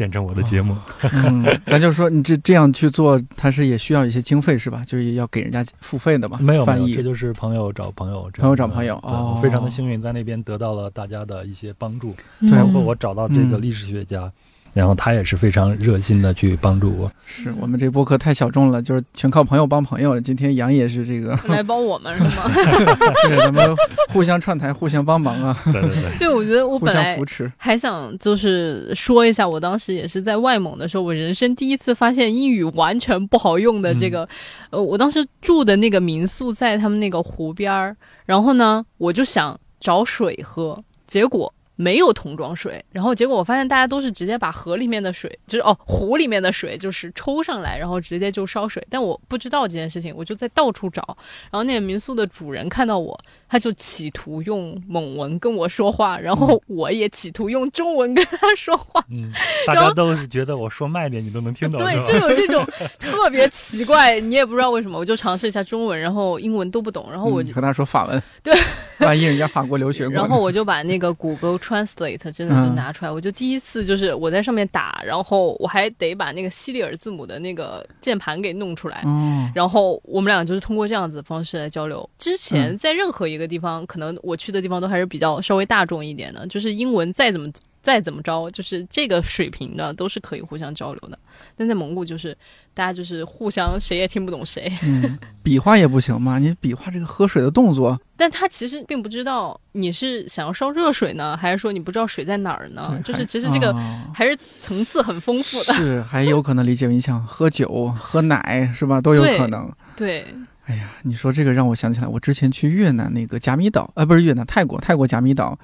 变成我的节目。嗯，咱就说你这这样去做，它是也需要一些经费是吧？就是要给人家付费的嘛。没有没有，翻译这就是朋友找朋友，朋友找朋友哦我非常的幸运，在那边得到了大家的一些帮助，对包括我找到这个嗯历史学家，然后他也是非常热心的去帮助我。是我们这播客太小众了，就是全靠朋友帮朋友。今天杨也是这个，来帮我们是吗？对，咱们互相串台，互相帮忙啊，对对对，对，我觉得我互本来相扶持。还想就是说一下，我当时也是在外蒙的时候，我人生第一次发现英语完全不好用的这个，呃，我当时住的那个民宿在他们那个湖边儿，然后呢，我就想找水喝，结果。没有桶装水，然后结果我发现大家都是直接把河里面的水，就是哦湖里面的水，就是抽上来，然后直接就烧水。但我不知道这件事情，我就在到处找。然后那个民宿的主人看到我，他就企图用蒙文跟我说话，然后我也企图用中文跟他说话。嗯，大家都是觉得我说慢一点你都能听懂，对，就有这种特别奇怪，你也不知道为什么，我就尝试一下中文，然后英文都不懂，然后我就嗯和他说法文，对，万一人家法国留学过，然后我就把那个谷歌 Translate 真的就拿出来，我就第一次就是我在上面打，然后我还得把那个西里尔字母的那个键盘给弄出来。哦，然后我们俩就是通过这样子的方式来交流。之前嗯在任何一个地方，可能我去的地方都还是比较稍微大众一点的，就是英文再怎么再怎么着，就是这个水平的都是可以互相交流的。但在蒙古就是大家就是互相谁也听不懂谁，嗯，比划也不行嘛？你比划这个喝水的动作，但他其实并不知道你是想要烧热水呢，还是说你不知道水在哪儿呢？就是其实这个哦还是层次很丰富的。是还有可能理解为你想喝酒、喝奶是吧？都有可能。对，哎呀，你说这个让我想起来，我之前去越南那个甲米岛，呃，不是越南，泰国，泰国甲米岛，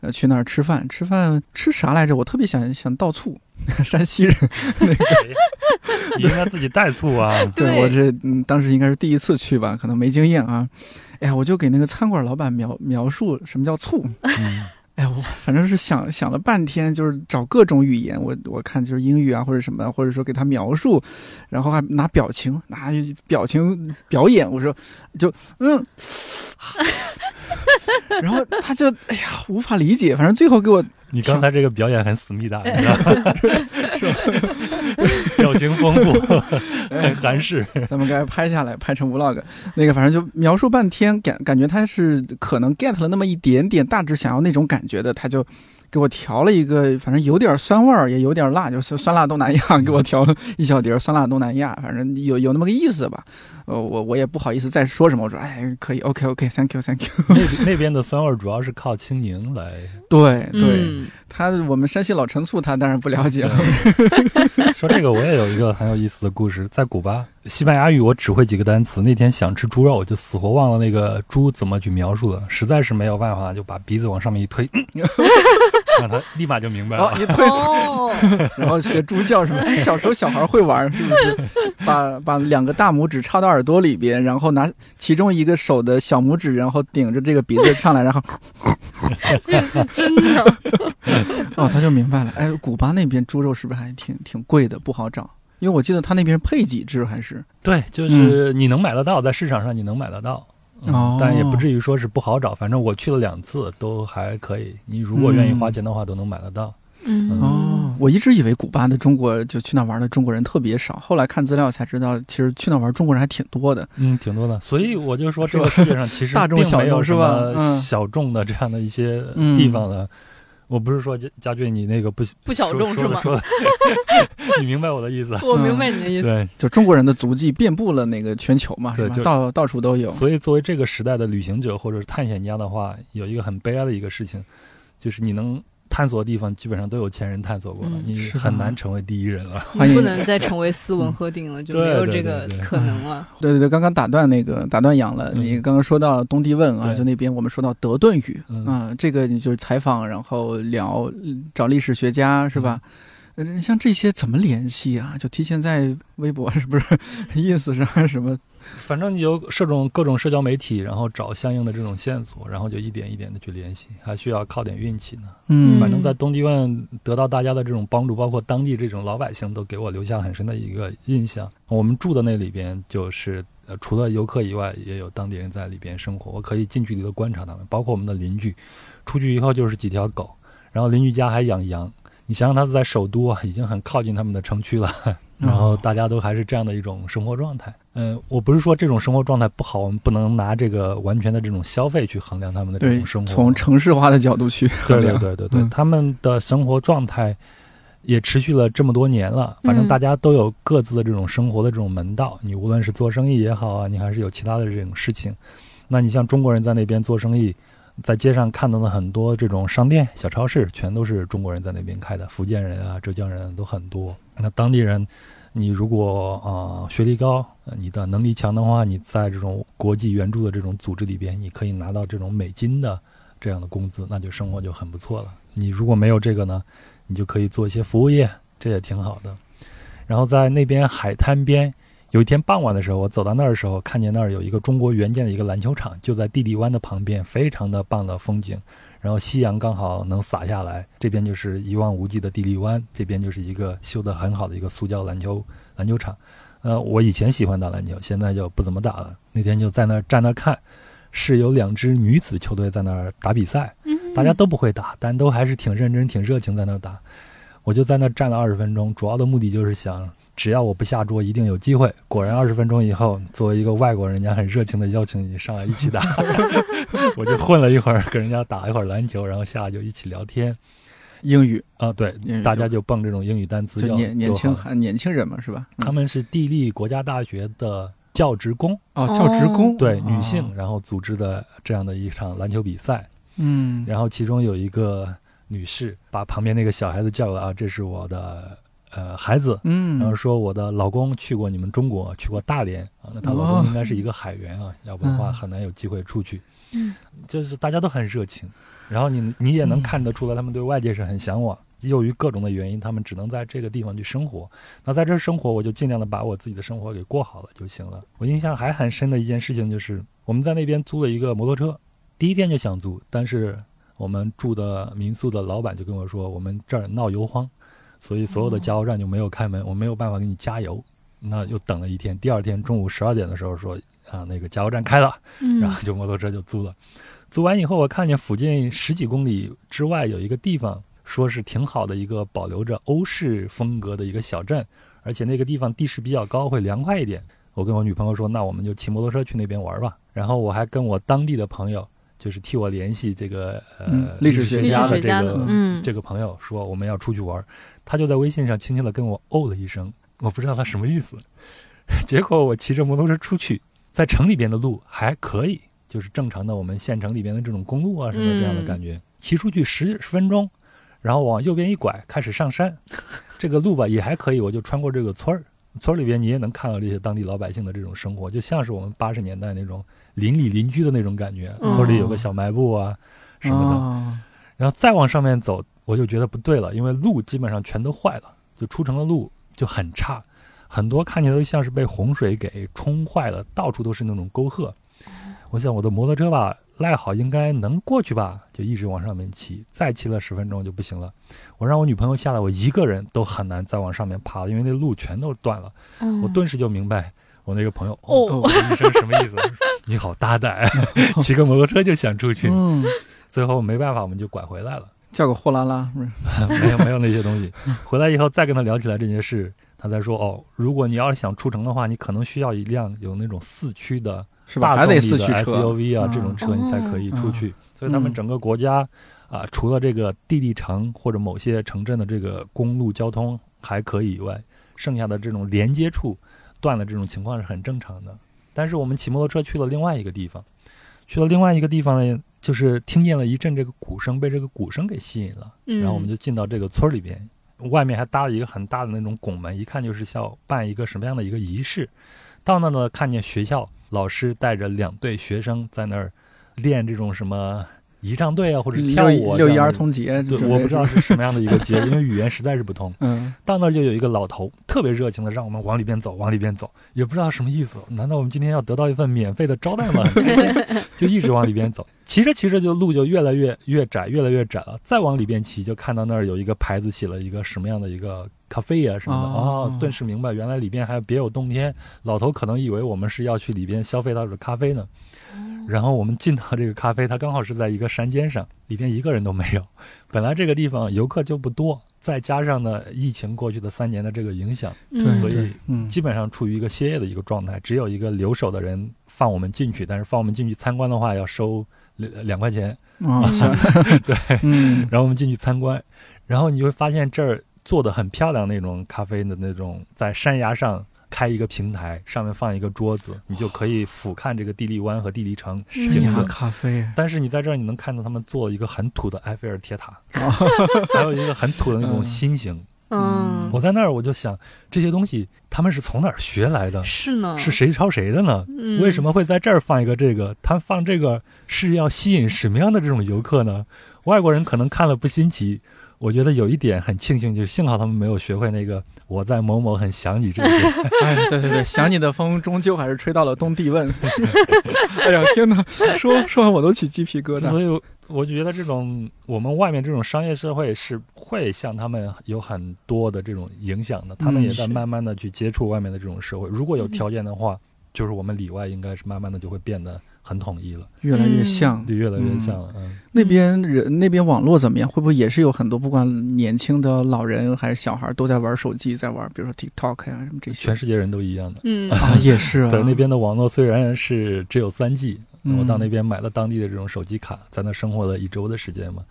呃，去那儿吃饭，吃饭吃啥来着？我特别想想倒醋，山西人，你应该自己带醋啊。对我这嗯，当时应该是第一次去吧，可能没经验啊。哎呀，我就给那个餐馆老板描描述什么叫醋。嗯哎呀，我反正是想想了半天，就是找各种语言，我我看就是英语啊，或者什么，或者说给他描述，然后还拿表情，拿表情表演，我说就嗯，然后他就哎呀无法理解，反正最后给我你刚才这个表演很思密达，你知道吗？表情丰富，很韩式。咱们该拍下来，拍成 vlog。那个反正就描述半天，感感觉他是可能 get 了那么一点点，大致想要那种感觉的，他就给我调了一个，反正有点酸味儿，也有点辣，就是酸辣东南亚，给我调了一小碟酸辣东南亚，反正有有那么个意思吧。呃，我我也不好意思再说什么，我说哎，可以，OK OK，Thank you，Thank you。那那边的酸味主要是靠青柠来。对对，嗯他我们山西老陈醋他当然不了解了。说这个，我也有一个很有意思的故事。在古巴，西班牙语我只会几个单词。那天想吃猪肉，我就死活忘了那个猪怎么去描述了，实在是没有办法，就把鼻子往上面一推，让他立马就明白了，。哦一推，哦，然后学猪叫什么？哎，小时候小孩会玩，是不是？把把两个大拇指插到耳朵里边，然后拿其中一个手的小拇指，然后顶着这个鼻子上来，然后 这是真的。哦，他就明白了。哎，古巴那边猪肉是不是还挺挺贵的，不好找？因为我记得他那边配给制还是对，就是你能买得到，在市场上你能买得到。嗯哦但也不至于说是不好找，反正我去了两次，都还可以。你如果愿意花钱的话，都能买得到。嗯哦，我一直以为古巴的中国就去那玩的中国人特别少，后来看资料才知道，其实去那玩中国人还挺多的。嗯，挺多的。所以我就说，这个世界上其实大众小并没有什众是吧小众的这样的一些嗯地方的。我不是说家家俊你那个不不小众是吗说的说的 你明白我的意思？我明白你的意思。对，就中国人的足迹遍布了那个全球嘛，是吧？对就到到处都有。所以作为这个时代的旅行者或者是探险家的话，有一个很悲哀的一个事情，就是你能探索的地方基本上都有前人探索过了，嗯你是很难成为第一人了。你不能再成为斯文赫定了，就没有这个可能了。对对对，刚刚打断那个打断杨了，嗯你刚刚说到东帝汶啊，就那边我们说到德顿语嗯啊，这个你就是采访，然后聊找历史学家是吧？嗯，像这些怎么联系啊？就提前在微博是不是 意思是还是什么？反正你有各种各种社交媒体，然后找相应的这种线索，然后就一点一点的去联系，还需要靠点运气呢。嗯反正，在东帝汶得到大家的这种帮助，包括当地这种老百姓，都给我留下很深的一个印象。我们住的那里边，就是呃，除了游客以外，也有当地人在里边生活，我可以近距离的观察他们，包括我们的邻居。出去以后就是几条狗，然后邻居家还养羊。你想想，他是在首都啊，已经很靠近他们的城区了，然后大家都还是这样的一种生活状态。嗯、我不是说这种生活状态不好，我们不能拿这个完全的这种消费去衡量他们的这种生，活。从城市化的角度去 衡对对量，对对对，嗯他们的生活状态也持续了这么多年了，反正嗯大家都有各自的这种生活的这种门道。你无论是做生意也好啊，你还是有其他的这种事情。那你像中国人在那边做生意，在街上看到的很多这种商店、小超市，全都是中国人在那边开的，福建人啊、浙江人都很多。那当地人，你如果啊、学历高，你的能力强的话，你在这种国际援助的这种组织里边，你可以拿到这种美金的这样的工资，那就生活就很不错了。你如果没有这个呢，你就可以做一些服务业，这也挺好的。然后在那边海滩边，有一天傍晚的时候，我走到那儿的时候，看见那儿有一个中国援建的一个篮球场，就在地利湾的旁边，非常的棒的风景。然后夕阳刚好能洒下来，这边就是一望无际的地利湾，这边就是一个修得很好的一个塑胶篮球篮球场。呃，我以前喜欢打篮球，现在就不怎么打了。那天就在那儿站那儿看，是有两支女子球队在那儿打比赛，嗯大家都不会打，但都还是挺认真、挺热情在那儿打。我就在那儿站了二十分钟，主要的目的就是想，只要我不下桌，一定有机会。果然二十分钟以后，作为一个外国人，人家很热情的邀请你上来一起打，我就混了一会儿，跟人家打一会儿篮球，然后下来就一起聊天。英语啊，对，大家就蹦这种英语单词就就年年轻就好了还年轻人嘛，是吧？嗯他们是地利国家大学的教职工，哦，教职工对哦女性，然后组织的这样的一场篮球比赛。嗯，然后其中有一个女士把旁边那个小孩子叫过来啊，这是我的呃孩子，嗯，然后说我的老公去过你们中国，去过大连啊，那她老哦公应该是一个海员啊，要不然的话嗯很难有机会出去。嗯，就是大家都很热情，然后你你也能嗯看得出来，他们对外界是很向往。由于各种的原因，他们只能在这个地方去生活。那在这儿生活，我就尽量的把我自己的生活给过好了就行了。我印象还很深的一件事情就是，我们在那边租了一个摩托车，第一天就想租，但是我们住的民宿的老板就跟我说，我们这儿闹油荒，所以所有的加油站就没有开门，我没有办法给你加油。那又等了一天，第二天中午十二点的时候说啊，那个加油站开了，嗯然后就摩托车就租了。租完以后，我看见附近十几公里之外有一个地方，说是挺好的一个保留着欧式风格的一个小镇，而且那个地方地势比较高，会凉快一点。我跟我女朋友说，那我们就骑摩托车去那边玩吧。然后我还跟我当地的朋友就是替我联系这个呃、嗯历史学家的这个、嗯这个朋友说我们要出去玩儿，他就在微信上轻轻的跟我哦了一声，我不知道他什么意思。结果我骑着摩托车出去，在城里边的路还可以，就是正常的我们县城里边的这种公路啊什么这样的感觉。骑出去十十分钟，然后往右边一拐，开始上山，这个路吧也还可以，我就穿过这个村儿。村儿里边你也能看到这些当地老百姓的这种生活，就像是我们八十年代那种邻里邻居的那种感觉。嗯村里有个小卖部啊什么的，哦然后再往上面走，我就觉得不对了，因为路基本上全都坏了，就出城的路就很差，很多看起来都像是被洪水给冲坏了，到处都是那种沟壑。我想我的摩托车吧赖好应该能过去吧，就一直往上面骑，再骑了十分钟就不行了。我让我女朋友下来，我一个人都很难再往上面爬了，因为那路全都断了。嗯我顿时就明白我那个朋友哦医生什么意思？你好大胆，骑个摩托车就想出去。嗯，最后没办法，我们就拐回来了。叫个货拉拉，没有没有那些东西。回来以后再跟他聊起来这件事，他才说哦，如果你要是想出城的话，你可能需要一辆有那种四驱的是吧？还得大动力的四驱车 SUV 啊嗯这种车，你才可以出去。所以他们嗯整个国家啊，除了这个地利城或者某些城镇的这个公路交通还可以以外，剩下的这种连接处断了这种情况是很正常的。但是我们骑摩托车去了另外一个地方，去了另外一个地方呢，就是听见了一阵这个鼓声，被这个鼓声给吸引了。嗯然后我们就进到这个村儿里边，外面还搭了一个很大的那种拱门，一看就是要办一个什么样的一个仪式。到那呢，看见学校老师带着两队学生在那儿练这种什么仪仗队啊，或者跳舞六一儿。童节，对，我不知道是什么样的一个节日，因为语言实在是不通。嗯，到那儿就有一个老头，特别热情的让我们往里边走，往里边走，也不知道什么意思。难道我们今天要得到一份免费的招待吗？就一直往里边走。骑着骑着，就路就越来越越窄，越来越窄了。再往里边骑，就看到那儿有一个牌子，写了一个什么样的一个咖啡啊什么的。哦哦，顿时明白，原来里边还别有洞天。老头可能以为我们是要去里边消费他的咖啡呢。然后我们进到这个咖啡，它刚好是在一个山尖上，里边一个人都没有。本来这个地方游客就不多，再加上呢疫情过去的三年的这个影响，对，嗯所以基本上处于一个歇业的一个状态。只有一个留守的人放我们进去，但是放我们进去参观的话要收两两块钱，啊，对，嗯，然后我们进去参观，然后你会发现这儿做的很漂亮，那种咖啡的那种在山崖上。开一个平台，上面放一个桌子，你就可以俯瞰这个地利湾和地利城嗯山崖景色。咖啡，但是你在这儿，你能看到他们做一个很土的埃菲尔铁塔，哦 还有一个很土的那种嗯心形。嗯，我在那儿我就想，这些东西他们是从哪儿学来的？是呢，是谁抄谁的呢？嗯为什么会在这儿放一个这个？他放这个是要吸引什么样的这种游客呢？外国人可能看了不新奇。我觉得有一点很庆幸，就是幸好他们没有学会那个“我在某某很想你”这个点。哎，对对对，想你的风终究还是吹到了东帝汶。哎呀，天哪，说说完我都起鸡皮疙瘩。所以我就觉得这种我们外面这种商业社会是会向他们有很多的这种影响的，他们嗯也在慢慢的去接触外面的这种社会。如果有条件的话，就是我们里外应该是慢慢的就会变得很统一了，越来越像。就越来越像了。嗯，那边人那边网络怎么样？会不会也是有很多不管年轻的老人还是小孩都在玩手机，在玩，比如说 TikTok 呀、什么这些全。世界人都一样的。嗯 啊，也是啊。对，那边的网络虽然是只有三 G，、嗯我到那边买了当地的这种手机卡，在那生活了一周的时间嘛。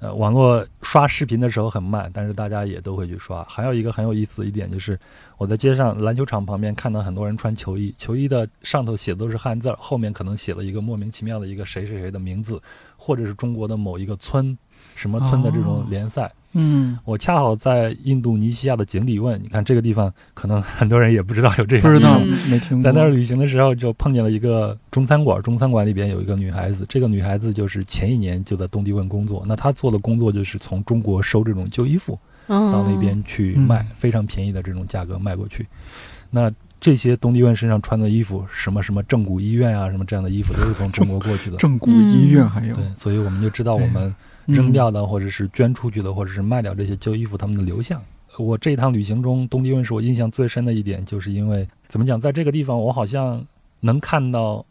呃，网络刷视频的时候很慢，但是大家也都会去刷。还有一个很有意思的一点就是，我在街上篮球场旁边看到很多人穿球衣，球衣的上头写的都是汉字儿，后面可能写了一个莫名其妙的一个谁谁谁的名字，或者是中国的某一个村什么村的这种哦联赛。嗯，我恰好在印度尼西亚的井底问，你看这个地方，可能很多人也不知道有这个不知道，嗯没听过。在那儿旅行的时候，就碰见了一个中餐馆，中餐馆里边有一个女孩子，这个女孩子就是前一年就在东帝汶工作，那她做的工作就是从中国收这种旧衣服到到那边去嗯卖，非常便宜的这种价格卖过去。那这些东帝汶身上穿的衣服，什么什么正骨医院啊，什么这样的衣服，都是从中国过去的。正骨医院还有对，所以我们就知道我们嗯扔掉的，或者是捐出去的，或者是卖掉这些旧衣服，他们的流向。我这一趟旅行中，东帝汶是我印象最深的一点，就是因为怎么讲，在这个地方，我好像能看到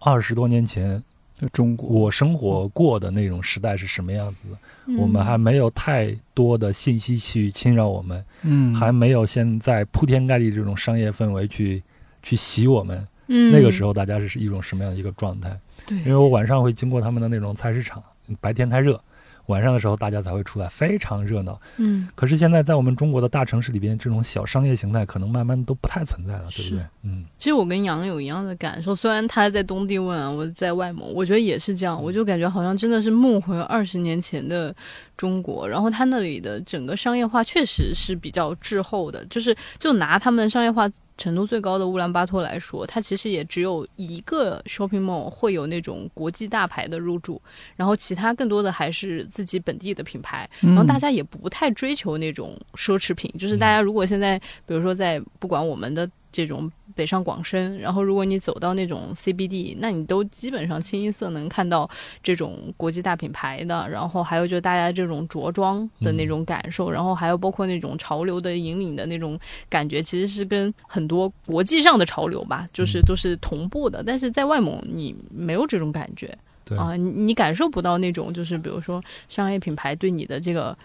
二十多年前在中国，我生活过的那种时代是什么样子的。嗯我们还没有太多的信息去侵扰我们，嗯，还没有现在铺天盖地这种商业氛围去去洗我们。嗯那个时候大家是一种什么样的一个状态？对，因为我晚上会经过他们的那种菜市场，白天太热。晚上的时候，大家才会出来，非常热闹。嗯，可是现在在我们中国的大城市里边，这种小商业形态可能慢慢都不太存在了，对不对？嗯，其实我跟杨有一样的感受，虽然他在东帝汶，我在外蒙，我觉得也是这样，我就感觉好像真的是梦回二十年前的中国。然后他那里的整个商业化确实是比较滞后的，就是就拿他们商业化。程度最高的乌兰巴托来说，它其实也只有一个 shopping mall 会有那种国际大牌的入驻，然后其他更多的还是自己本地的品牌，然后大家也不太追求那种奢侈品，就是大家如果现在比如说在不管我们的。这种北上广深，然后如果你走到那种 CBD，那你都基本上清一色能看到这种国际大品牌的，然后还有就是大家这种着装的那种感受，然后还有包括那种潮流的引领的那种感觉，其实是跟很多国际上的潮流吧，就是都是同步的。但是在外蒙，你没有这种感觉，啊，你你感受不到那种就是比如说商业品牌对你的这个，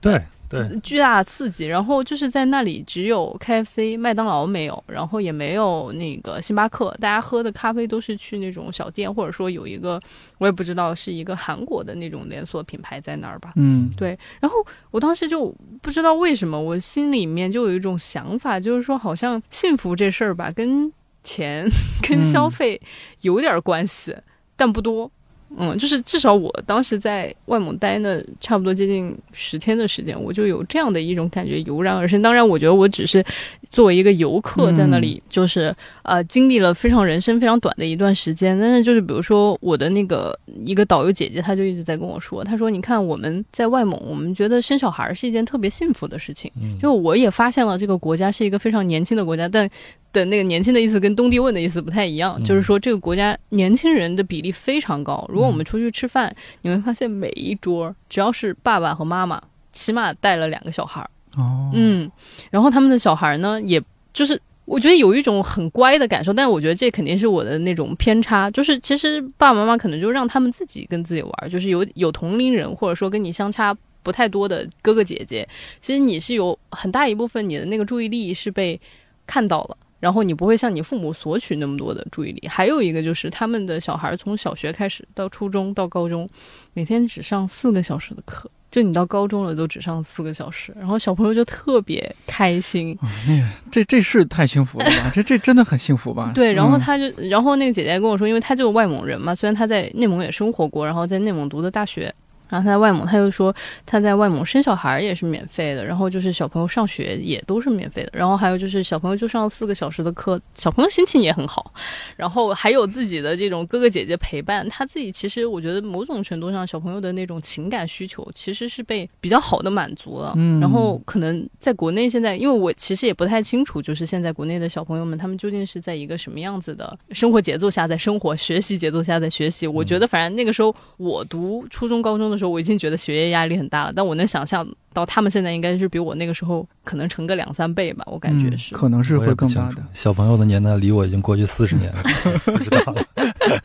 对。对，巨大的刺激。然后就是在那里，只有 KFC、麦当劳没有，然后也没有那个星巴克。大家喝的咖啡都是去那种小店，或者说有一个我也不知道是一个韩国的那种连锁品牌在那儿吧。嗯，对。然后我当时就不知道为什么，我心里面就有一种想法，就是说好像幸福这事儿吧，跟钱、跟消费有点关系，但不多。嗯，就是至少我当时在外蒙待那差不多接近十天的时间，我就有这样的一种感觉油然而生。当然，我觉得我只是作为一个游客在那里，就是呃经历了非常人生非常短的一段时间。但是就是比如说我的那个一个导游姐姐，她就一直在跟我说，她说你看我们在外蒙，我们觉得生小孩是一件特别幸福的事情。就我也发现了这个国家是一个非常年轻的国家，但。的那个年轻的意思跟东帝汶的意思不太一样，就是说这个国家年轻人的比例非常高。如果我们出去吃饭，你会发现每一桌只要是爸爸和妈妈，起码带了两个小孩儿。哦，嗯，然后他们的小孩呢，也就是我觉得有一种很乖的感受，但是我觉得这肯定是我的那种偏差，就是其实爸爸妈妈可能就让他们自己跟自己玩，就是有有同龄人或者说跟你相差不太多的哥哥姐姐，其实你是有很大一部分你的那个注意力是被看到了。然后你不会向你父母索取那么多的注意力。还有一个就是，他们的小孩从小学开始到初中到高中，每天只上四个小时的课。就你到高中了都只上四个小时，然后小朋友就特别开心。那个，这这是太幸福了吧？这这真的很幸福吧？对，然后他就，然后那个姐姐跟我说，因为他就是外蒙人嘛，虽然他在内蒙也生活过，然后在内蒙读的大学。然后他在外蒙，他又说他在外蒙生小孩也是免费的，然后就是小朋友上学也都是免费的，然后还有就是小朋友就上四个小时的课，小朋友心情也很好，然后还有自己的这种哥哥姐姐陪伴，他自己其实我觉得某种程度上小朋友的那种情感需求其实是被比较好的满足了。嗯，然后可能在国内现在，因为我其实也不太清楚，就是现在国内的小朋友们他们究竟是在一个什么样子的生活节奏下在生活，学习节奏下在学习。我觉得反正那个时候我读初中高中的时候，我已经觉得学业。压力很大了，但我能想象到他们现在应该是比我那个时候可能成个两三倍吧，我感觉是，可能是会更大的。小朋友的年代离我已经过去四十年了，不知道。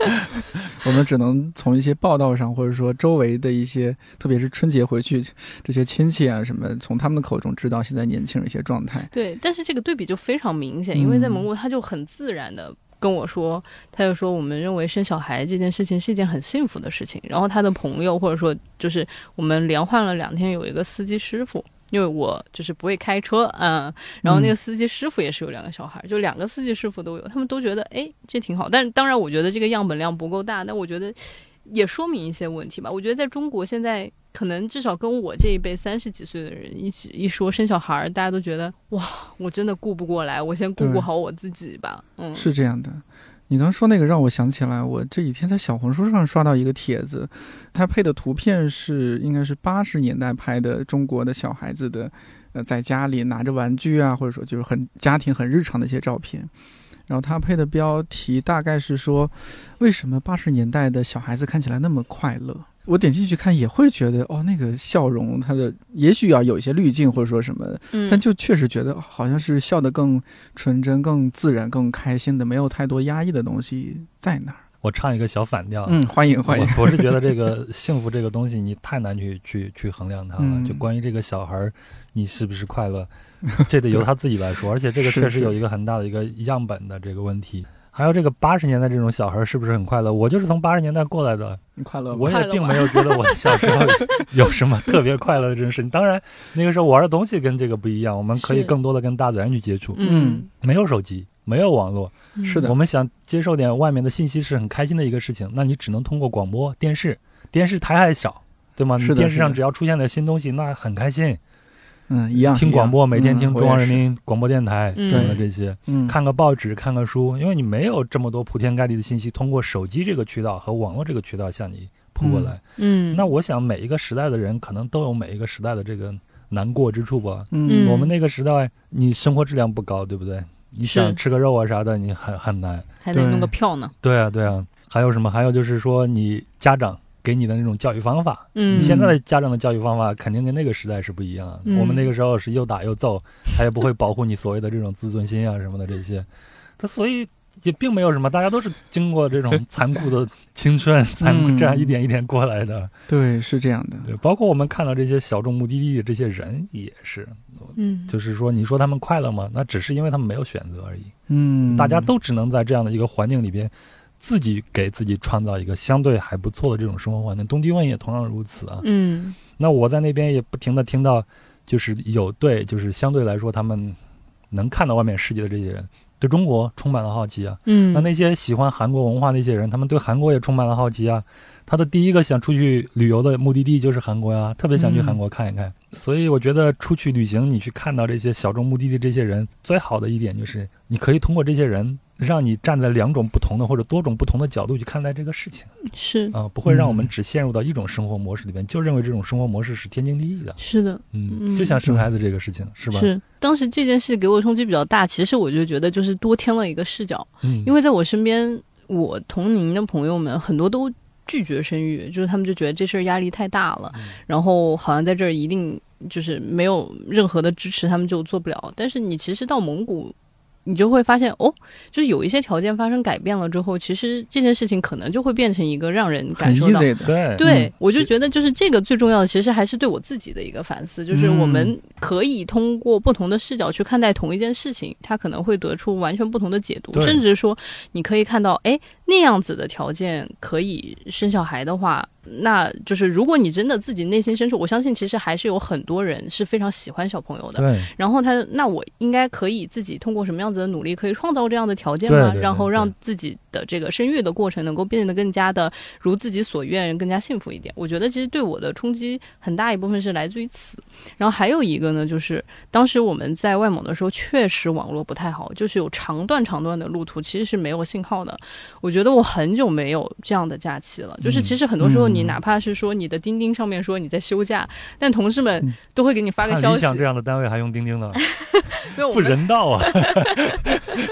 我们只能从一些报道上，或者说周围的一些，特别是春节回去这些亲戚啊什么，从他们的口中知道现在年轻人一些状态。对，但是这个对比就非常明显，因为在蒙古他就很自然的。跟我说，他就说，我们认为生小孩这件事情是一件很幸福的事情。然后他的朋友或者说就是我们连换了两天，有一个司机师傅，因为我就是不会开车，嗯，然后那个司机师傅也是有两个小孩，就两个司机师傅都有，他们都觉得哎这挺好。但当然，我觉得这个样本量不够大，那我觉得也说明一些问题吧。我觉得在中国现在。可能至少跟我这一辈三十几岁的人一起一说生小孩，大家都觉得哇，我真的顾不过来，我先顾顾好我自己吧。嗯，是这样的。你刚说那个让我想起来，我这几天在小红书上刷到一个帖子，它配的图片是应该是八十年代拍的中国的小孩子的，呃，在家里拿着玩具啊，或者说就是很家庭很日常的一些照片。然后他配的标题大概是说，为什么八十年代的小孩子看起来那么快乐？我点进去看也会觉得哦，那个笑容，他的也许要有一些滤镜或者说什么，但就确实觉得好像是笑得更纯真、更自然、更开心的，没有太多压抑的东西在那儿。我唱一个小反调，嗯，欢迎欢迎。我是觉得这个幸福这个东西，你太难去去去衡量它了。就关于这个小孩，你是不是快乐，这得由他自己来说。而且这个确实有一个很大的一个样本的这个问题。还有这个八十年代这种小孩是不是很快乐？我就是从八十年代过来的，你快乐吗？我也并没有觉得我小时候 有什么特别快乐的这种事情。当然，那个时候玩的东西跟这个不一样，我们可以更多的跟大自然去接触，嗯，没有手机，没有网络，嗯是的我们想接受点外面的信息是很开心的一个事情，那你只能通过广播电视，电视台还小，对吗？你电视上只要出现点新东西，那很开心。嗯，一样听广播，每天听嗯中央人。民广播电台嗯等的这些，嗯，看个报纸，看个书，因为你没有这么多铺天盖地的信息，通过手机这个渠道和网络这个渠道向你扑过来。嗯，那我想每一个时代的人可能都有每一个时代的这个难过之处吧。嗯，我们那个时代，你生活质量不高，对不对？你想吃个肉啊啥的，你很很难。对还得弄个票呢，对啊，对啊。还有什么？还有就是说，你家长给你的那种教育方法，嗯，你现在的家长的教育方法肯定跟那个时代是不一样的。嗯我们那个时候是又打又揍，他也不会保护你所谓的这种自尊心啊什么的这些。他所以也并没有什么，大家都是经过这种残酷的青春，残酷嗯这样一点一点过来的。对，是这样的。对，包括我们看到这些小众目的地的这些人也是，嗯，就是说，你说他们快乐吗？那只是因为他们没有选择而已。嗯，大家都只能在这样的一个环境里边，自己给自己创造一个相对还不错的这种生活环境。东帝汶也同样如此啊。嗯那我在那边也不停的听到，就是有对，就是相对来说他们能看到外面世界的这些人，对中国充满了好奇啊。嗯，那那些喜欢韩国文化的一些人，他们对韩国也充满了好奇啊。他的第一个想出去旅游的目的地就是韩国呀，特别想去韩国看一看。所以我觉得出去旅行，你去看到这些小众目的地这些人，最好的一点就是你可以通过这些人，让你站在两种不同的或者多种不同的角度去看待这个事情是啊，不会让我们只陷入到一种生活模式里边，就认为这种生活模式是天经地义的。是的，嗯，嗯就像生孩子这个事情，是吧？是当时这件事给我冲击比较大，其实我就觉得就是多添了一个视角，嗯，因为在我身边，我同龄的朋友们很多都拒绝生育，就是他们就觉得这事儿压力太大了，嗯然后好像在这儿一定就是没有任何的支持，他们就做不了。但是你其实到蒙古。你就会发现，哦，就是有一些条件发生改变了之后，其实这件事情可能就会变成一个让人感受到的。对对嗯，我就觉得就是这个最重要的，其实还是对我自己的一个反思，就是我们可以通过不同的视角去看待同一件事情，它可能会得出完全不同的解读，甚至说你可以看到，哎，那样子的条件可以生小孩的话，那就是如果你真的自己内心深处，我相信其实还是有很多人是非常喜欢小朋友的，对。然后他，那我应该可以自己通过什么样子的努力，可以创造这样的条件吗？然后让自己的这个生育的过程能够变得更加的如自己所愿，更加幸福一点。我觉得其实对我的冲击很大一部分是来自于此。然后还有一个呢，就是当时我们在外蒙的时候，确实网络不太好，就是有长段长段的路途其实是没有信号的。我觉得我很久没有这样的假期了。就是其实很多时候，你嗯哪怕是说你的钉钉上面说你在休假，但同事们嗯都会给你发个消息像。这样的单位还用钉钉呢，不人道啊！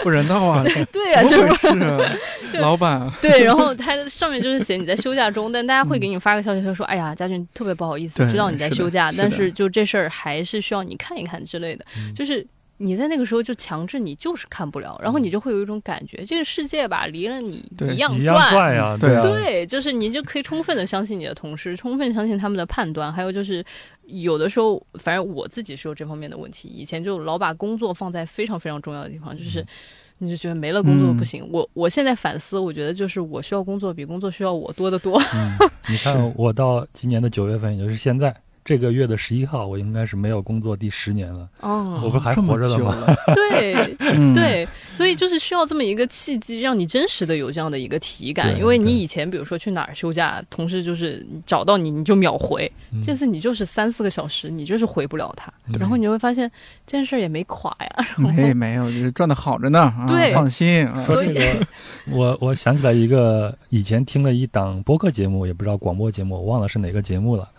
不人道啊！对呀、怎么就是 老板，对，然后他上面就是写你在休假中，但大家会给你发个消息，他说：“哎呀，佳俊特别不好意思，知道你在休假，但是就这事儿还是需要你看一看之类的。嗯就是你在那个时候就强制你就是看不了，然后你就会有一种感觉，这个世界吧离了你一样转呀，对啊，对，就是你就可以充分的相信你的同事，充分相信他们的判断，还有就是有的时候，反正我自己是有这方面的问题，以前就老把工作放在非常非常重要的地方，就是。嗯你就觉得没了工作嗯不行，我我现在反思，我觉得就是我需要工作比工作需要我多得多。嗯，你看我到今年的九月份，也就是现在这个月的十一号，我应该是没有工作第十年了。哦，我不还活着的吗？对 嗯，对，所以就是需要这么一个契机，让你真实的有这样的一个体感。因为你以前比如说去哪儿休假，同事就是找到你你就秒回，嗯这次你就是三四个小时，你就是回不了他，然后你就会发现这件事儿也没垮呀。没没有，就是赚的好着呢。啊对放心。啊所以我我想起来一个以前听了一档播客节目，也不知道广播节目，我忘了是哪个节目了。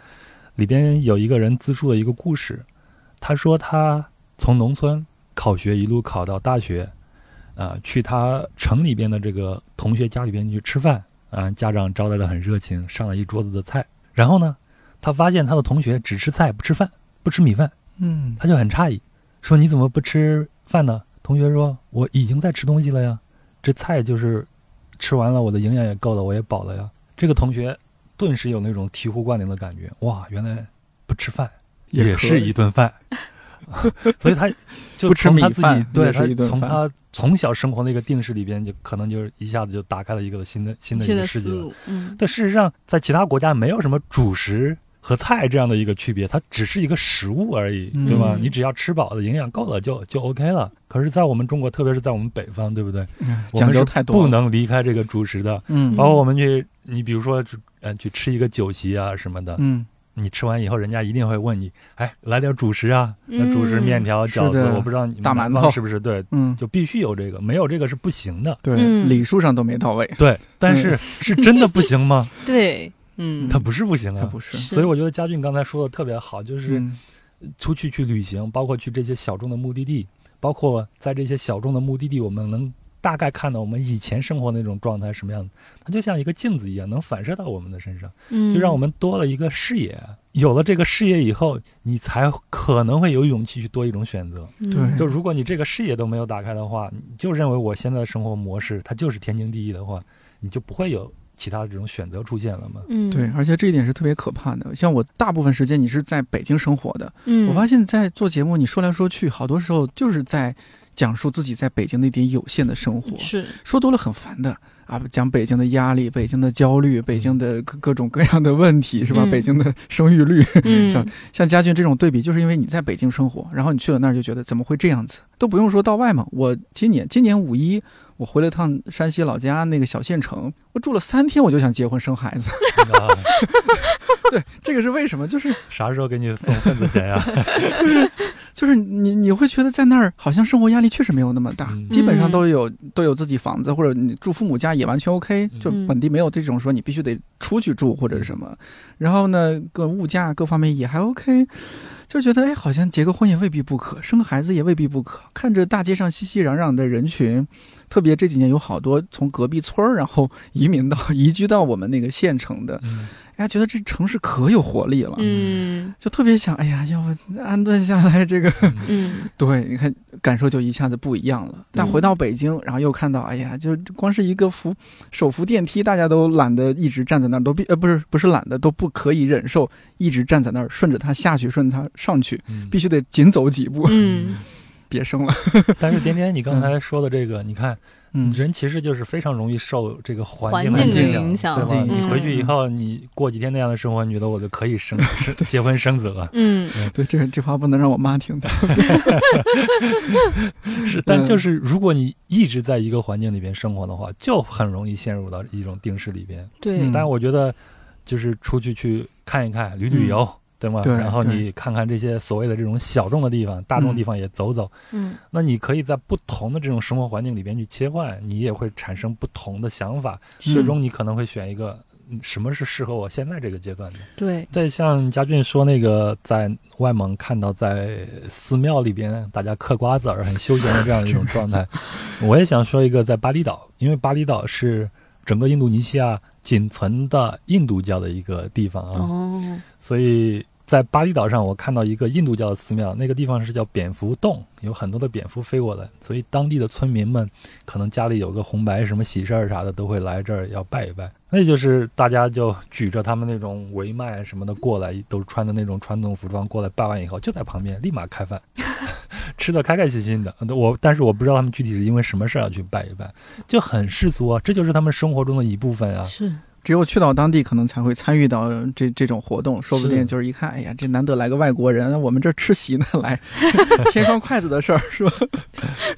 里边有一个人自述了一个故事，他说他从农村考学一路考到大学，啊、去他城里边的这个同学家里边去吃饭，啊、家长招待的很热情，上了一桌子的菜。然后呢，他发现他的同学只吃菜不吃饭，不吃米饭，嗯，他就很诧异，说：“你怎么不吃饭呢？”同学说：“我已经在吃东西了呀，这菜就是吃完了，我的营养也够了，我也饱了呀。”这个同学顿时有那种醍醐灌顶的感觉，哇，原来不吃饭也是一顿饭，所以他就不吃米从他自己饭对他从他从小生活的一个定式里边，就可能就一下子就打开了一个新的新的一个世界了。的思路，嗯，对，事实上，在其他国家没有什么主食和菜这样的一个区别，它只是一个食物而已，对吧？嗯你只要吃饱了，营养够了就就 OK 了。可是，在我们中国，特别是在我们北方，对不对？嗯讲我们是究太多，不能离开这个主食的。嗯包括我们去，你比如说，呃，去吃一个酒席啊什么的，嗯你吃完以后，人家一定会问你，哎，来点主食啊？那主食嗯面条、饺子，我不知道你们大馒头是不是对，嗯，就必须有这个，没有这个是不行的。对，嗯礼数上都没到位，对，但是 是真的不行吗？对，嗯，它不是不行啊，不是，所以我觉得佳俊刚才说的特别好，就是嗯出去去旅行，包括去这些小众的目的地，包括在这些小众的目的地，我们能大概看到我们以前生活那种状态什么样子，它就像一个镜子一样，能反射到我们的身上，嗯，就让我们多了一个视野。有了这个视野以后，你才可能会有勇气去多一种选择。嗯对就如果你这个视野都没有打开的话，你就认为我现在的生活模式它就是天经地义的话，你就不会有其他的这种选择出现了嘛。嗯，对，而且这一点是特别可怕的。像我大部分时间你是在北京生活的，嗯，我发现，在做节目，你说来说去，好多时候就是在讲述自己在北京那点有限的生活，是，说多了很烦的啊，讲北京的压力、北京的焦虑、北京的各各种各样的问题，是吧？嗯北京的生育率，嗯，像像家俊这种对比，就是因为你在北京生活，然后你去了那儿就觉得怎么会这样子？都不用说到外嘛，我今年今年五一。我回了趟山西老家那个小县城，我住了三天，我就想结婚生孩子。啊 对，这个是为什么？就是啥时候给你送份子钱呀？就是就是你你会觉得在那儿好像生活压力确实没有那么大，嗯基本上都有都有自己房子，或者你住父母家也完全 OK，嗯就本地没有这种说你必须得出去住或者什么。然后呢，各物价各方面也还 OK，就觉得哎，好像结个婚也未必不可，生个孩子也未必不可。看着大街上熙熙攘攘的人群，特别这几年有好多从隔壁村儿然后移民到移居到我们那个县城的，哎呀，觉得这城市可有活力了。嗯就特别想，哎呀，要不安顿下来，这个嗯 对，你看感受就一下子不一样了。但回到北京，然后又看到，哎呀，就光是一个扶手扶电梯，大家都懒得一直站在那儿，都必呃不是不是懒得，都不可以忍受一直站在那儿，顺着它下去，顺着它上去，嗯必须得紧走几步，嗯别生了。但是点点，你刚才说的这个，你看，嗯，人其实就是非常容易受这个环环境境的影影响对吧？嗯你回去以后，你过几天那样的生活，你觉得我就可以生生 结婚生子了。嗯对，这这话不能让我妈听到。是，但就是如果你一直在一个环境里边生活的话，就很容易陷入到一种定式里边。对嗯，但是我觉得，就是出去去看一看，旅旅游。对吗？对然后你看看这些所谓的这种小众的地方、大众地方也走走，嗯。那你可以在不同的这种生活环境里边去切换，你也会产生不同的想法，是。最终你可能会选一个嗯什么是适合我现在这个阶段的。对，再像佳俊说那个，在外蒙看到在寺庙里边大家嗑瓜子儿很休闲的这样一种状态，我也想说一个在巴厘岛，因为巴厘岛是整个印度尼西亚仅存的印度教的一个地方啊，哦，所以在巴厘岛上，我看到一个印度教的寺庙，那个地方是叫蝙蝠洞，有很多的蝙蝠飞过来，所以当地的村民们可能家里有个红白什么喜事儿啥的，都会来这儿要拜一拜。那就是大家就举着他们那种帷幔什么的过来，都穿的那种传统服装过来，拜完以后就在旁边立马开饭，吃的开开心心的。我但是我不知道他们具体是因为什么事儿要去拜一拜，就很世俗啊，这就是他们生活中的一部分啊。是，只有去到当地，可能才会参与到这这种活动，说不定就是一看，哎呀，这难得来个外国人，我们这儿吃席呢，来 添双筷子的事儿，是吧？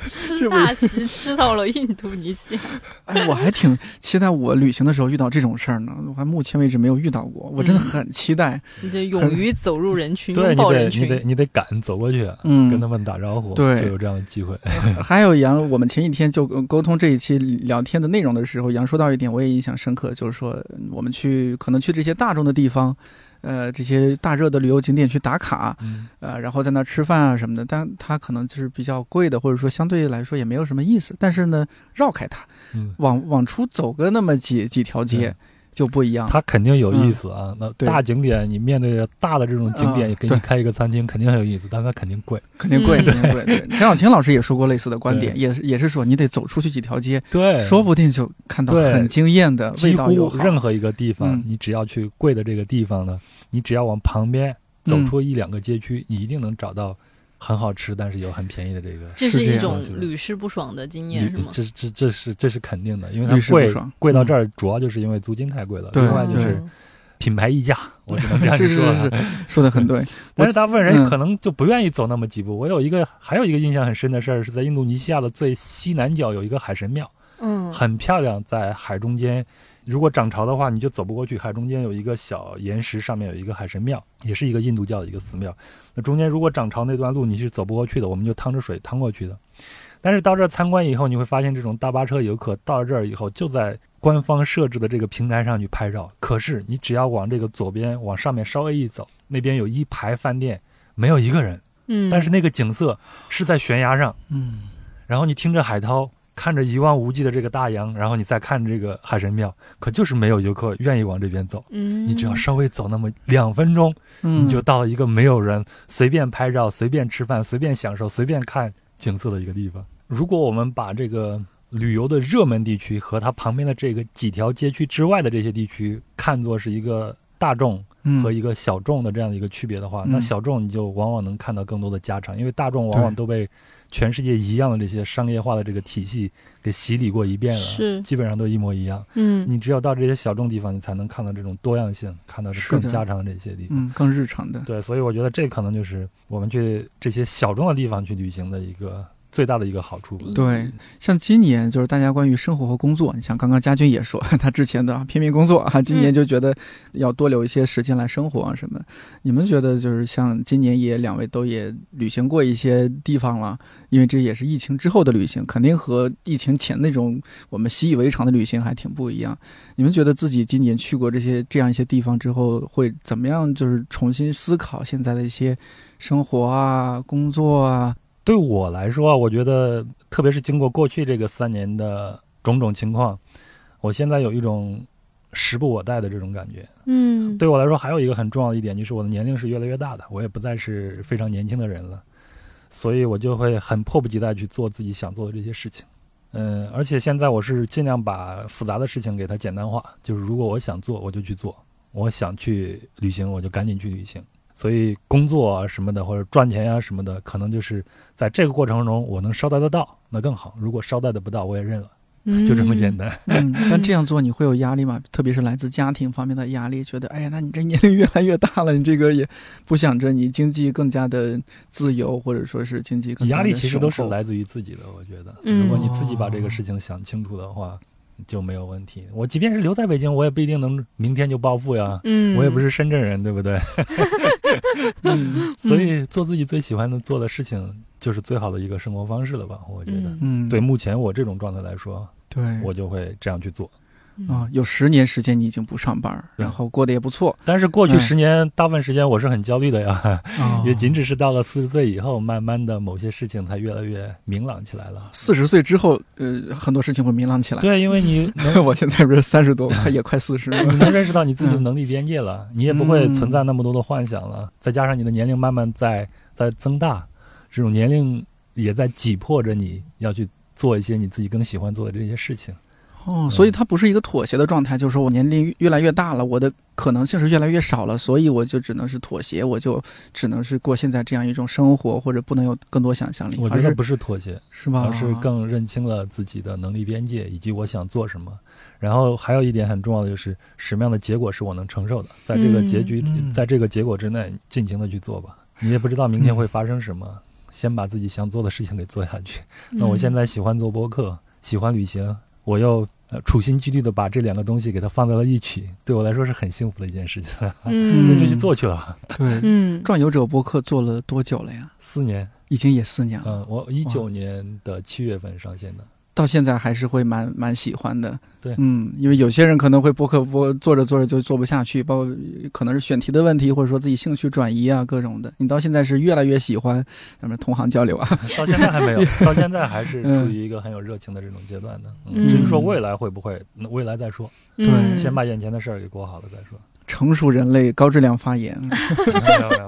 吃大席吃到了印度尼西亚，哎，我还挺期待我旅行的时候遇到这种事儿呢，我还目前为止没有遇到过，我真的很期待。你得勇于走入人群，对拥你得你抱人群，得你得敢走过去，嗯，跟他们打招呼，对就有这样的机会。还有杨，我们前几天就呃沟通这一期聊天的内容的时候，杨说到一点，我也印象深刻，就是说嗯我们去可能去这些大众的地方，呃，这些大热的旅游景点去打卡，嗯呃，然后在那儿吃饭啊什么的，但它可能就是比较贵的，或者说相对来说也没有什么意思。但是呢，绕开它，嗯，往往出走个那么几几条街对就不一样。它肯定有意思啊。那大景点，你面对着大的这种景点，给你开一个餐厅，肯定很有意思，但它肯定贵。肯定贵，嗯肯定贵。对，陈小青老师也说过类似的观点，也是也是说你得走出去几条街，对，说不定就看到很惊艳的味几道几。乎任何一个地方，嗯你只要去贵的这个地方呢，你只要往旁边走嗯出一两个街区，你一定能找到很好吃，但是有很便宜的这个。这是一种屡试不爽的经验，是吗？这这这是这是肯定的，因为它贵贵到这儿，主要就是因为租金太贵了。另外就是嗯品牌溢价，我只能这样说。是是，说的很对。但是大部分嗯人可能就不愿意走那么几步。我有一个还有一个印象很深的事儿，是在印度尼西亚的最西南角有一个海神庙，嗯，很漂亮，在海中间。如果涨潮的话，你就走不过去。海中间有一个小岩石，上面有一个海神庙，也是一个印度教的一个寺庙。那中间如果涨潮那段路你是走不过去的，我们就趟着水趟过去的。但是到这儿参观以后，你会发现这种大巴车游客到了这儿以后，就在官方设置的这个平台上去拍照。可是你只要往这个左边往上面稍微一走，那边有一排饭店，没有一个人，嗯，但是那个景色是在悬崖上，嗯，然后你听着海涛，看着一望无际的这个大洋，然后你再看这个海神庙，可就是没有游客愿意往这边走。嗯，你只要稍微走那么两分钟，嗯你就到了一个没有人随便拍照、随便吃饭、随便享受、随便看景色的一个地方。如果我们把这个旅游的热门地区和它旁边的这个几条街区之外的这些地区看作是一个大众嗯和一个小众的这样的一个区别的话，嗯那小众你就往往能看到更多的家常，因为大众往往都被全世界一样的这些商业化的这个体系给洗礼过一遍了，是基本上都一模一样。嗯你只有到这些小众地方，你才能看到这种多样性，看到是更家常的这些地方。嗯更日常的。对，所以我觉得这可能就是我们去这些小众的地方去旅行的一个最大的一个好处。对，像今年就是大家关于生活和工作，你像刚刚家军也说，他之前的啊拼命工作啊，今年就觉得要多留一些时间来生活啊什么。你们觉得就是像今年也两位都也旅行过一些地方了，因为这也是疫情之后的旅行，肯定和疫情前那种我们习以为常的旅行还挺不一样。你们觉得自己今年去过这些这样一些地方之后，会怎么样？就是重新思考现在的一些生活啊、工作啊。对我来说啊，我觉得特别是经过过去这个三年的种种情况，我现在有一种时不我待的这种感觉。嗯，对我来说，还有一个很重要的一点就是我的年龄是越来越大的，我也不再是非常年轻的人了，所以我就会很迫不及待去做自己想做的这些事情。嗯，而且现在我是尽量把复杂的事情给它简单化，就是如果我想做，我就去做；我想去旅行，我就赶紧去旅行。所以工作啊什么的，或者赚钱呀、什么的，可能就是在这个过程中我能捎带得到，那更好；如果捎带的不到，我也认了，就这么简单。嗯，但这样做你会有压力吗？特别是来自家庭方面的压力，觉得哎呀，那你这年龄越来越大了，你这个也不想着你经济更加的自由，或者说是经济更加的压力其实都是来自于自己的，我觉得，嗯如果你自己把这个事情想清楚的话，就没有问题。我即便是留在北京，我也不一定能明天就暴富呀。嗯，我也不是深圳人，对不对？嗯 所以做自己最喜欢的做的事情，就是最好的一个生活方式了吧？我觉得，嗯嗯，对目前我这种状态来说，对，我就会这样去做。啊、有十年时间你已经不上班，然后过得也不错，但是过去嗯十年，大部分时间我是很焦虑的呀，啊也仅只是到了四十岁以后，慢慢的某些事情才越来越明朗起来了。四十岁之后，呃，很多事情会明朗起来。对，因为你 能我现在不是三十多，快也快四十了。你能认识到你自己的能力边界了，你也不会嗯存在那么多的幻想了。再加上你的年龄慢慢在在增大，这种年龄也在挤迫着你要去做一些你自己更喜欢做的这些事情。哦，所以它不是一个妥协的状态，就是说我年龄越来越大了，我的可能性是越来越少了，所以我就只能是妥协，我就只能是过现在这样一种生活，或者不能有更多想象力，我觉得不是妥协，是吧？而是更认清了自己的能力边界以及我想做什么。然后还有一点很重要的就是什么样的结果是我能承受的，在这个结局，在这个结果之内尽情的去做吧。你也不知道明天会发生什么，先把自己想做的事情给做下去。那我现在喜欢做播客，喜欢旅行，我又呃处心积虑的把这两个东西给它放在了一起，对我来说是很幸福的一件事情，嗯，那就去做去了。对。嗯，转游者播客做了多久了呀？四年，已经也四年了，嗯，我一九年的七月份上线的。到现在还是会蛮蛮喜欢的。对嗯，因为有些人可能会播客播做着做着就做不下去，包括可能是选题的问题，或者说自己兴趣转移啊各种的。你到现在是越来越喜欢咱们同行交流啊。到现在还没有，到现在还是处于一个很有热情的这种阶段的。嗯至于说未来会不会，那未来再说，对嗯先把眼前的事儿给过好了再说。成熟人类高质量发言。没有没有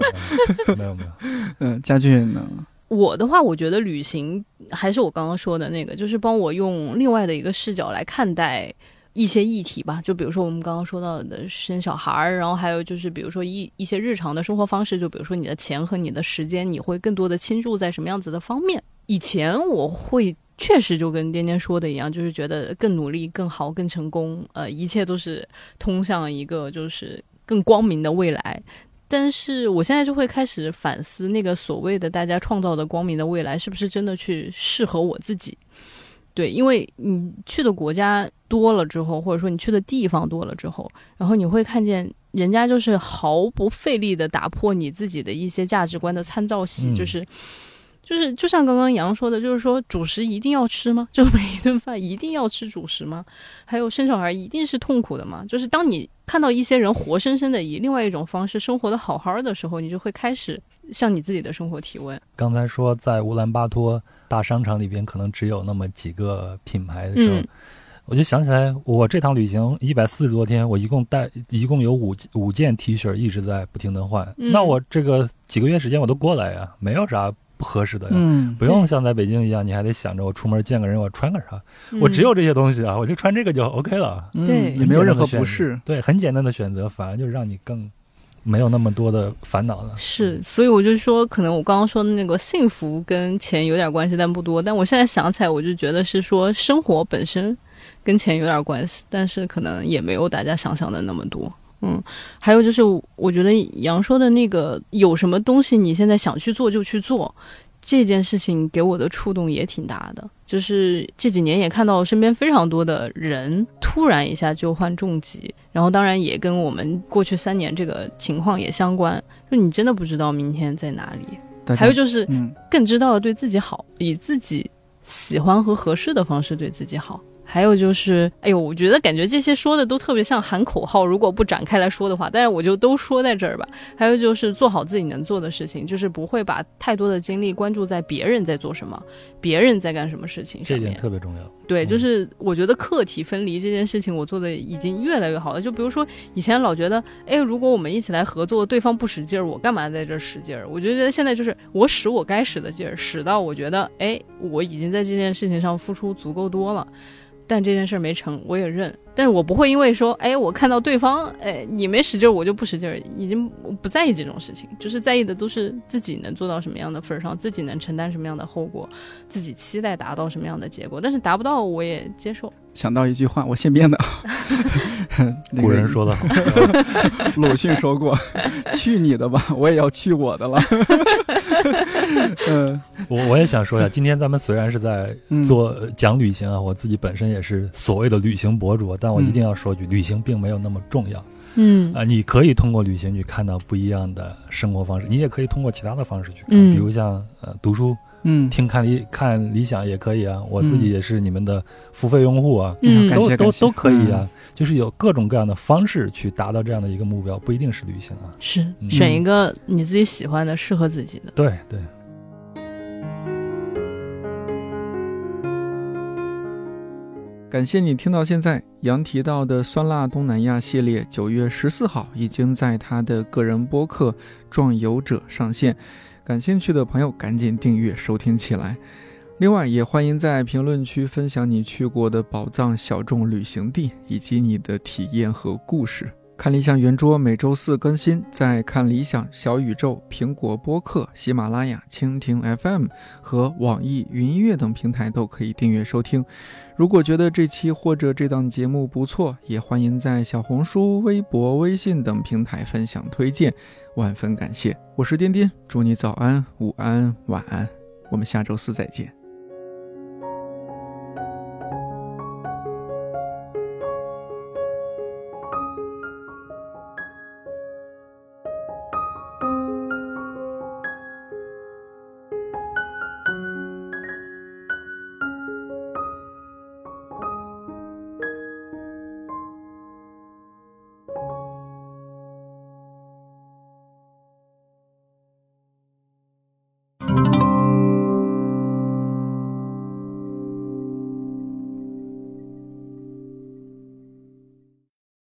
没有没有没有，嗯，家俊呢？我的话，我觉得旅行还是我刚刚说的那个，就是帮我用另外的一个视角来看待一些议题吧，就比如说我们刚刚说到的生小孩儿，然后还有就是比如说一一些日常的生活方式，就比如说你的钱和你的时间，你会更多的倾注在什么样子的方面？以前我会确实就跟颠颠说的一样，就是觉得更努力、更好、更成功，呃，一切都是通向一个就是更光明的未来。但是我现在就会开始反思，那个所谓的大家创造的光明的未来，是不是真的去适合我自己？对，因为你去的国家多了之后，或者说你去的地方多了之后，然后你会看见人家就是毫不费力的打破你自己的一些价值观的参照系，嗯就是。就是就像刚刚杨说的，就是说主食一定要吃吗？就每一顿饭一定要吃主食吗？还有生小孩一定是痛苦的吗？就是当你看到一些人活生生的以另外一种方式生活的好好的时候，你就会开始向你自己的生活提问。刚才说在乌兰巴托大商场里边可能只有那么几个品牌的时候，嗯我就想起来，我这趟旅行一百四十多天，我一共带一共有五五件 T 恤一直在不停的换。嗯那我这个几个月时间我都过来呀，没有啥不合适的呀。嗯不用像在北京一样，你还得想着我出门见个人我穿个啥，嗯我只有这些东西啊，我就穿这个就 OK 了。嗯对也没有任何不适。对，很简单的选择，反而就让你更没有那么多的烦恼了。是，所以我就说，可能我刚刚说的那个幸福跟钱有点关系，但不多。但我现在想起来，我就觉得是说生活本身跟钱有点关系，但是可能也没有大家想象的那么多。嗯，还有就是，我觉得杨说的那个有什么东西你现在想去做就去做，这件事情给我的触动也挺大的。就是这几年也看到身边非常多的人突然一下就患重疾，然后当然也跟我们过去三年这个情况也相关。就你真的不知道明天在哪里。还有就是嗯，更知道的对自己好，以自己喜欢和合适的方式对自己好。还有就是，哎呦，我觉得感觉这些说的都特别像喊口号，如果不展开来说的话，但是我就都说在这儿吧。还有就是做好自己能做的事情，就是不会把太多的精力关注在别人在做什么，别人在干什么事情上这点。特别重要。对，嗯就是我觉得客体分离这件事情，我做的已经越来越好了。就比如说以前老觉得，哎，如果我们一起来合作，对方不使劲儿，我干嘛在这儿使劲儿？我觉得现在就是我使我该使的劲儿，使到我觉得，哎，我已经在这件事情上付出足够多了。但这件事儿没成，我也认。但是我不会因为说，哎，我看到对方，哎，你没使劲，我就不使劲，已经不在意这种事情，就是在意的都是自己能做到什么样的份儿上，自己能承担什么样的后果，自己期待达到什么样的结果，但是达不到我也接受。想到一句话，我现编的，那个古人说的好，鲁迅说过：“ 去你的吧，我也要去我的了。”嗯。我我也想说一下，今天咱们虽然是在嗯，做呃讲旅行啊，我自己本身也是所谓的旅行博主，但我一定要说句，旅行并没有那么重要。嗯。啊、你可以通过旅行去看到不一样的生活方式，你也可以通过其他的方式去看，嗯。比如像呃读书、嗯，听看理看理想也可以啊。我自己也是你们的付费用户啊，嗯。感谢感谢。都都都可以啊。就是有各种各样的方式去达到这样的一个目标，不一定是旅行啊。是嗯选一个你自己喜欢的、适合自己的。对对，感谢你听到现在。杨提到的酸辣东南亚系列，九月十四号已经在他的个人播客《壮游者》上线，感兴趣的朋友赶紧订阅收听起来。另外，也欢迎在评论区分享你去过的宝藏小众旅行地以及你的体验和故事。看理想圆桌每周四更新，在看理想、小宇宙、苹果播客、喜马拉雅、蜻蜓 FM 和网易云音乐等平台都可以订阅收听。如果觉得这期或者这档节目不错，也欢迎在小红书、微博、微信等平台分享推荐，万分感谢。我是颠颠，祝你早安、午安、晚安，我们下周四再见。